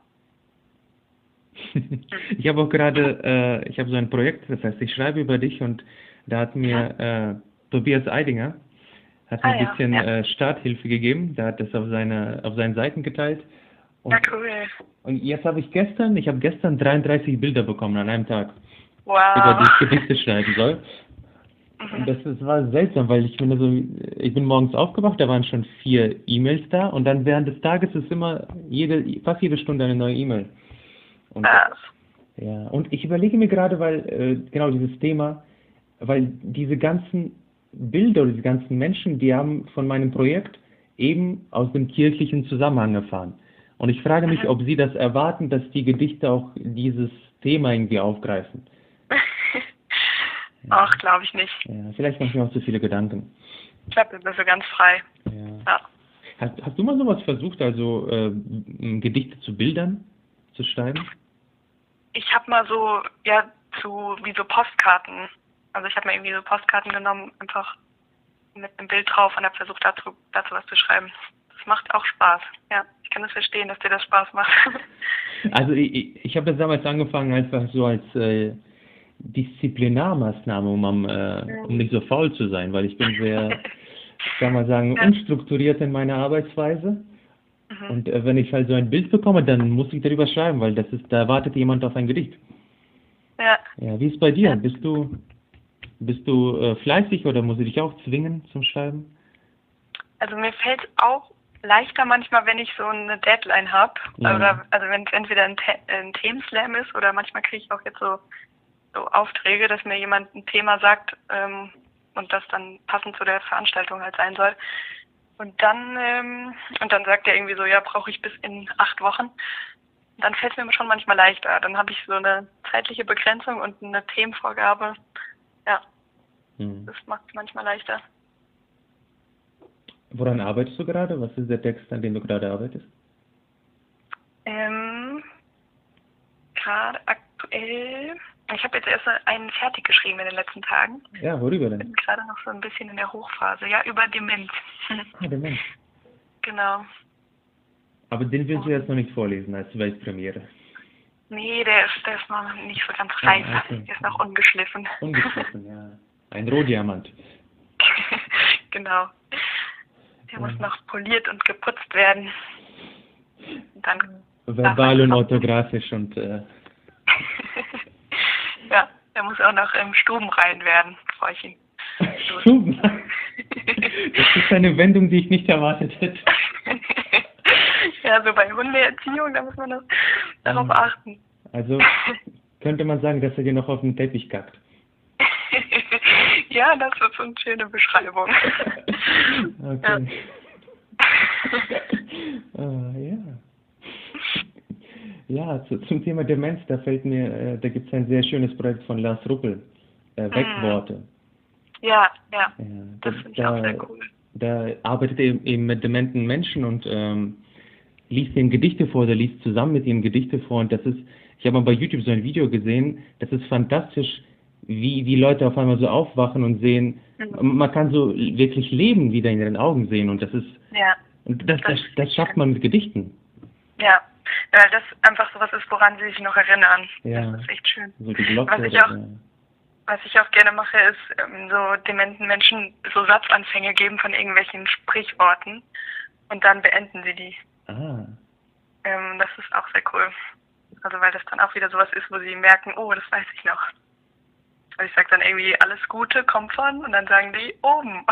Ich habe auch gerade, äh, ich habe so ein Projekt, das heißt, ich schreibe über dich und da hat mir äh, Tobias Eidinger hat mir Ah, ein ja, bisschen ja. äh, Starthilfe gegeben. Der hat das auf seine auf seinen Seiten geteilt. Und, Na cool. und jetzt habe ich gestern, ich habe gestern 33 Bilder bekommen an einem Tag, über Wow. die ich Gedichte schreiben soll. Und Mhm. das, das war seltsam, weil ich bin so, ich bin morgens aufgewacht, da waren schon vier E-Mails da und dann während des Tages ist immer jede, fast jede Stunde eine neue E-Mail. Und Krass. ja, und ich überlege mir gerade, weil, äh, genau dieses Thema, weil diese ganzen Bilder oder die ganzen Menschen, die haben von meinem Projekt eben aus dem kirchlichen Zusammenhang erfahren. Und ich frage mich, ob Sie das erwarten, dass die Gedichte auch dieses Thema irgendwie aufgreifen. Ach, glaube ich nicht. Ja, vielleicht mache ich mir auch zu viele Gedanken. Ich glaube, wir sind so ganz frei. Ja. Ja. Hast, hast du mal sowas versucht, also äh, Gedichte zu Bildern zu schreiben? Ich habe mal so, ja, zu, wie so Postkarten. Also ich habe mir irgendwie so Postkarten genommen, einfach mit einem Bild drauf und habe versucht, dazu, dazu was zu schreiben. Das macht auch Spaß. Ja, ich kann das verstehen, dass dir das Spaß macht. Also ich, ich, habe das damals angefangen einfach so als äh, Disziplinarmaßnahme, um, am, äh, um nicht so faul zu sein, weil ich bin sehr, kann man sagen, Ja. unstrukturiert in meiner Arbeitsweise. Mhm. Und äh, wenn ich halt so ein Bild bekomme, dann muss ich darüber schreiben, weil das ist, da wartet jemand auf ein Gedicht. ja, Ja, wie ist es bei dir? Bist du, bist du äh, fleißig oder muss ich dich auch zwingen zum Schreiben? also mir fällt auch leichter manchmal, wenn ich so eine Deadline habe. Ja. Oder also wenn es entweder ein, The ein Themenslam ist oder manchmal kriege ich auch jetzt so, so Aufträge, dass mir jemand ein Thema sagt ähm, und das dann passend zu der Veranstaltung halt sein soll. Und dann ähm, und dann sagt er irgendwie so, ja, brauche ich bis in acht Wochen. Dann fällt es mir schon manchmal leichter. Dann habe ich so eine zeitliche Begrenzung und eine Themenvorgabe. Ja, Hm. das macht es manchmal leichter. Woran arbeitest du gerade? Was ist der Text, an dem du gerade arbeitest? Ähm, gerade aktuell. Ich habe jetzt erst einen fertig geschrieben in den letzten Tagen. Ja, worüber denn? Bin gerade noch so ein bisschen in der Hochphase. Ja, über Demenz. Ah, der Mensch. genau. Aber den willst du jetzt noch nicht vorlesen als Weltpremiere. Nee, der ist, der ist noch nicht so ganz reif. Ah, okay. Der ist noch ungeschliffen. Ungeschliffen, ja. Ein Rohdiamant. genau. Der muss noch poliert und geputzt werden. Dann, Verbal und orthografisch und äh, ja, der muss auch noch im stubenrein werden, bevor ich ihn. Stuben. Das ist eine Wendung, die ich nicht erwartet hätte. ja, so bei Hundeerziehung, da muss man das, darauf Mhm. achten. Also könnte man sagen, dass er dir noch auf den Teppich kackt. Ja, das ist so eine schöne Beschreibung. Okay. ah, ja. Ja, zu, zum Thema Demenz, da fällt mir, äh, da gibt es ein sehr schönes Projekt von Lars Ruppel, äh, Wegworte. Ja, ja, Ja, das da- finde ich auch sehr cool. Da arbeitet er eben mit dementen Menschen und ähm, liest ihnen Gedichte vor, der liest zusammen mit ihnen Gedichte vor und das ist, ich habe mal bei YouTube so ein Video gesehen, das ist fantastisch, wie, wie Leute auf einmal so aufwachen und sehen, Mhm. man kann so wirklich Leben wieder in ihren Augen sehen und das ist, Ja, und das, das, das schafft man mit Gedichten. ja. Weil das einfach so was ist, woran sie sich noch erinnern. Ja. Das ist echt schön. So die Glocke. Was ich auch- so. Was ich auch gerne mache, ist ähm, so dementen Menschen so Satzanfänge geben von irgendwelchen Sprichworten und dann beenden sie die. Ah, Ähm, das ist auch sehr cool. Also weil das dann auch wieder sowas ist, wo sie merken, oh, das weiß ich noch. Also ich sage dann irgendwie, alles Gute kommt von und dann sagen die oben.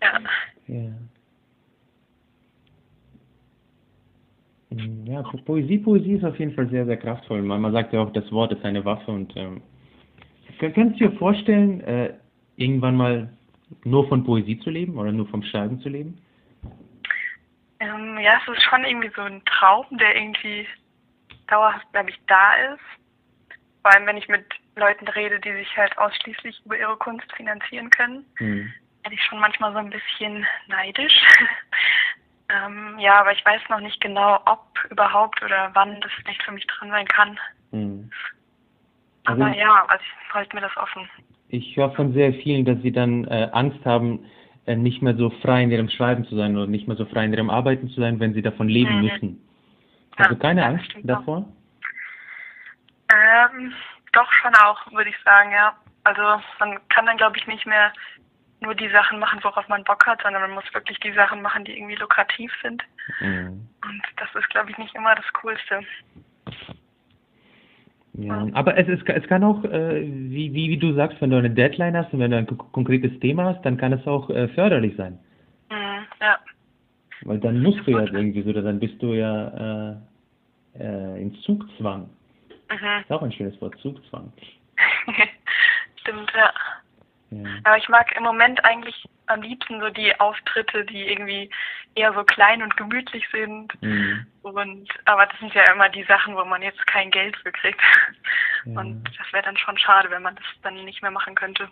ja. ja. Ja, Po- Poesie, Poesie ist auf jeden Fall sehr, sehr kraftvoll. Man, man sagt ja auch, das Wort ist eine Waffe und ähm, kann- kannst du dir vorstellen, äh, irgendwann mal nur von Poesie zu leben oder nur vom Schreiben zu leben? Ähm, ja, es ist schon irgendwie so ein Traum, der irgendwie dauerhaft, glaube ich, da ist. Vor allem, wenn ich mit Leuten rede, die sich halt ausschließlich über ihre Kunst finanzieren können, Hm. bin ich schon manchmal so ein bisschen neidisch. ähm, ja, aber ich weiß noch nicht genau, ob überhaupt oder wann das echt für mich drin sein kann. Hm. Aber Also- ja, also ich halte mir das offen. Ich höre von sehr vielen, dass sie dann äh, Angst haben, äh, nicht mehr so frei in ihrem Schreiben zu sein oder nicht mehr so frei in ihrem Arbeiten zu sein, wenn sie davon leben Mhm. müssen. Hast du Ja, keine Angst davor? Ähm, doch schon auch, würde ich sagen, ja. Also man kann dann, glaube ich, nicht mehr nur die Sachen machen, worauf man Bock hat, sondern man muss wirklich die Sachen machen, die irgendwie lukrativ sind. Mhm. Und das ist, glaube ich, nicht immer das Coolste. Ja, aber es, ist, es kann auch, äh, wie, wie, wie du sagst, wenn du eine Deadline hast und wenn du ein ko- konkretes Thema hast, dann kann es auch äh, förderlich sein. Mhm, ja. Weil dann musst du ja irgendwie so, dann bist du ja äh, äh, in Zugzwang. Mhm. Ist auch ein schönes Wort, Zugzwang. Stimmt, ja. Ja. Aber ich mag im Moment eigentlich am liebsten so die Auftritte, die irgendwie eher so klein und gemütlich sind. Mhm. Und aber das sind ja immer die Sachen, wo man jetzt kein Geld für kriegt. Ja. Und das wäre dann schon schade, wenn man das dann nicht mehr machen könnte.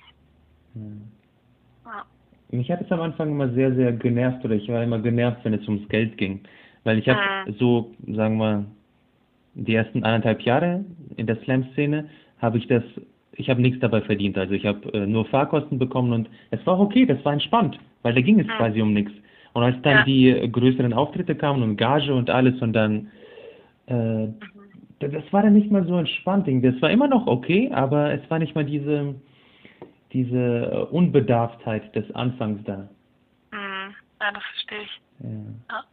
Ja. Mich hat es am Anfang immer sehr, sehr genervt oder ich war immer genervt, wenn es ums Geld ging. Weil ich habe mhm. so, sagen wir, die ersten anderthalb Jahre in der Slam-Szene habe ich das ich habe nichts dabei verdient. Also ich habe äh, nur Fahrkosten bekommen und es war okay, das war entspannt, weil da ging es mhm. quasi um nichts. Und als dann ja. die äh, größeren Auftritte kamen und Gage und alles und dann, äh, das war dann nicht mal so entspannt. Das war immer noch okay, aber es war nicht mal diese, diese äh, Unbedarftheit des Anfangs da. Mhm. Ja, das verstehe ich. Ja.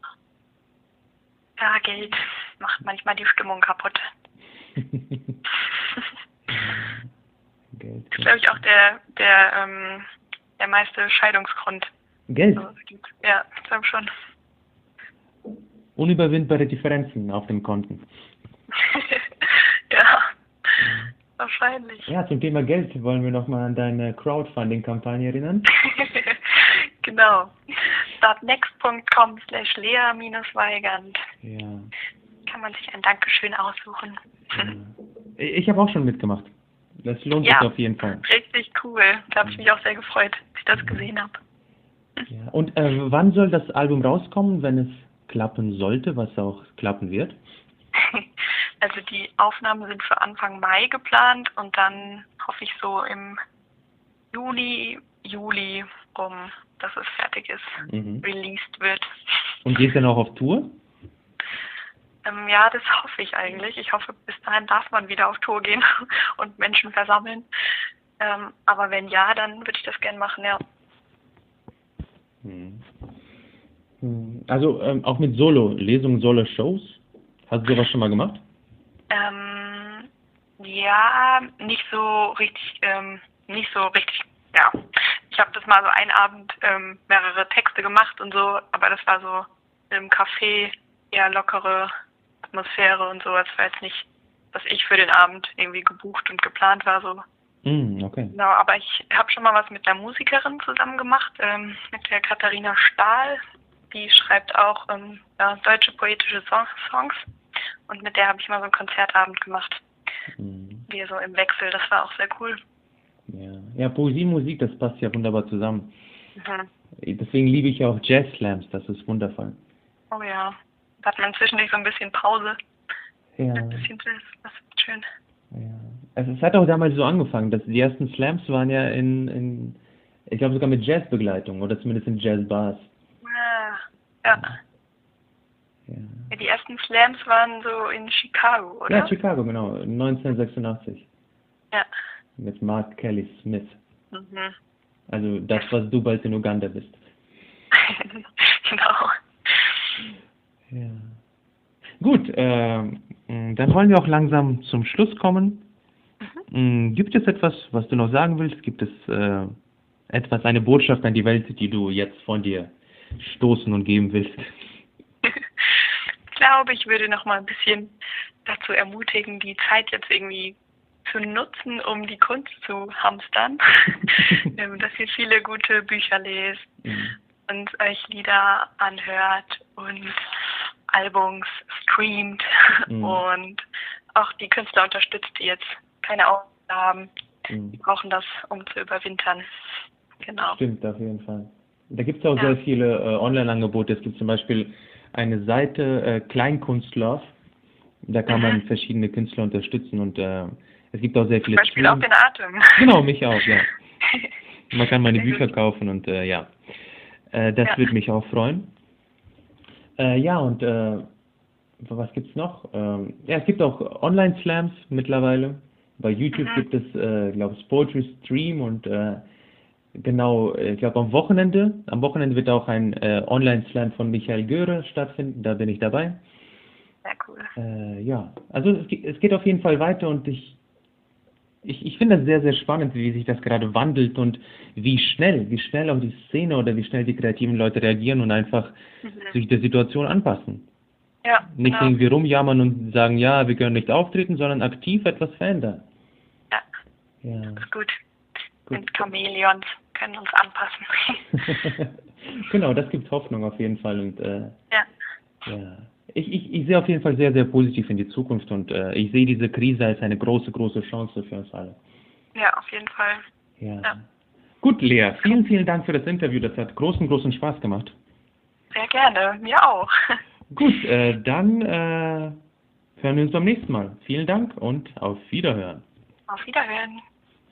ja, Geld macht manchmal die Stimmung kaputt. Geld. Das ist, glaube ich, auch der, der, ähm, der meiste Scheidungsgrund. Geld? ja, ich glaube schon. Unüberwindbare Differenzen auf den Konten. ja, wahrscheinlich. Ja, zum Thema Geld wollen wir nochmal an deine Crowdfunding-Kampagne erinnern. genau. Startnext.com slash lea-weigand. Ja. Kann man sich ein Dankeschön aussuchen. Ja. Ich habe auch schon mitgemacht. Das lohnt ja, sich auf jeden Fall. Richtig cool. Da habe ich mich auch sehr gefreut, dass ich das gesehen habe. Ja. Und äh, wann soll das Album rauskommen, wenn es klappen sollte, was auch klappen wird? Also die Aufnahmen sind für Anfang Mai geplant und dann hoffe ich so im Juni, Juli rum, dass es fertig ist, mhm. released wird. Und gehst du dann auch auf Tour? Ähm, ja, das hoffe ich eigentlich. Ich hoffe, bis dahin darf man wieder auf Tour gehen und Menschen versammeln. Ähm, aber wenn ja, dann würde ich das gerne machen, ja. Hm. hm. Also ähm, auch mit Solo-Lesungen, Solo-Shows? Hast du sowas schon mal gemacht? Ähm, ja, nicht so richtig, ähm, nicht so richtig, ja. Ich habe das mal so einen Abend ähm, mehrere Texte gemacht und so, aber das war so im Café eher lockere Atmosphäre und sowas war jetzt nicht, was ich für den Abend irgendwie gebucht und geplant war so. Mm, okay. Genau, aber ich habe schon mal was mit einer Musikerin zusammen gemacht, ähm, mit der Katharina Stahl. Die schreibt auch ähm, ja, deutsche poetische Songs und mit der habe ich mal so einen Konzertabend gemacht. Mm. Wir so im Wechsel, das war auch sehr cool. Ja, ja Poesie, Musik, das passt ja wunderbar zusammen. Mhm. Deswegen liebe ich auch Jazz Slams, das ist wundervoll. Oh ja, hat man zwischendurch so ein bisschen Pause. Ja. Ein bisschen das ist schön. Ja. Also es hat auch damals so angefangen, dass die ersten Slams waren ja in, in ich glaube sogar mit Jazzbegleitung oder zumindest in Jazzbars. Ah, ja. ja. ja. Die ersten Slams waren so in Chicago, oder? Ja, Chicago, genau, 1986. Ja. Mit Mark Kelly Smith. Mhm. Also das, was du bald in Uganda bist. genau. Ja. Gut, äh, dann wollen wir auch langsam zum Schluss kommen. Mhm. Gibt es etwas, was du noch sagen willst? Gibt es äh, etwas, eine Botschaft an die Welt, die du jetzt von dir stoßen und geben willst? ich glaube, ich würde noch mal ein bisschen dazu ermutigen, die Zeit jetzt irgendwie zu nutzen, um die Kunst zu hamstern. Ähm, dass ihr viele gute Bücher lest mhm. und euch Lieder anhört und Albums streamt mhm. und auch die Künstler unterstützt, die jetzt keine Augen haben. Mhm. Die brauchen das, um zu überwintern. Genau. Stimmt, auf jeden Fall. Da gibt es auch ja. sehr viele äh, Online-Angebote. Es gibt zum Beispiel eine Seite äh, Kleinkunstlove. Da kann mhm. man verschiedene Künstler unterstützen und äh, es gibt auch sehr viele. Zum Beispiel Stream auch den Atem. Genau, mich auch, ja. Man kann meine Bücher kaufen und äh, ja. Äh, das ja. würde mich auch freuen. Äh, ja, und äh, was gibt's noch? Ähm, ja, es gibt auch Online-Slams mittlerweile. Bei YouTube mhm. gibt es, äh, glaube ich, Poetry Stream und äh, genau, äh, ich glaube am Wochenende, am Wochenende wird auch ein äh, Online-Slam von Michael Göre stattfinden, da bin ich dabei. Sehr cool. Äh, ja, also es, es geht auf jeden Fall weiter und ich ich, ich finde das sehr, sehr spannend, wie sich das gerade wandelt und wie schnell, wie schnell auch die Szene oder wie schnell die kreativen Leute reagieren und einfach mhm. sich der Situation anpassen. Ja, nicht genau. irgendwie rumjammern und sagen, ja, wir können nicht auftreten, sondern aktiv etwas verändern. Ja. ja. Das ist gut. Gut. Und Chamäleons können uns anpassen. genau, das gibt Hoffnung auf jeden Fall. Und, äh, ja. ja. Ich, ich, ich sehe auf jeden Fall sehr, sehr positiv in die Zukunft und äh, ich sehe diese Krise als eine große, große Chance für uns alle. Ja, auf jeden Fall. Ja. ja. Gut, Lea, vielen, vielen Dank für das Interview. Das hat großen, großen Spaß gemacht. Sehr gerne, mir auch. Gut, äh, dann äh, hören wir uns beim nächsten Mal. Vielen Dank und auf Wiederhören. Auf Wiederhören.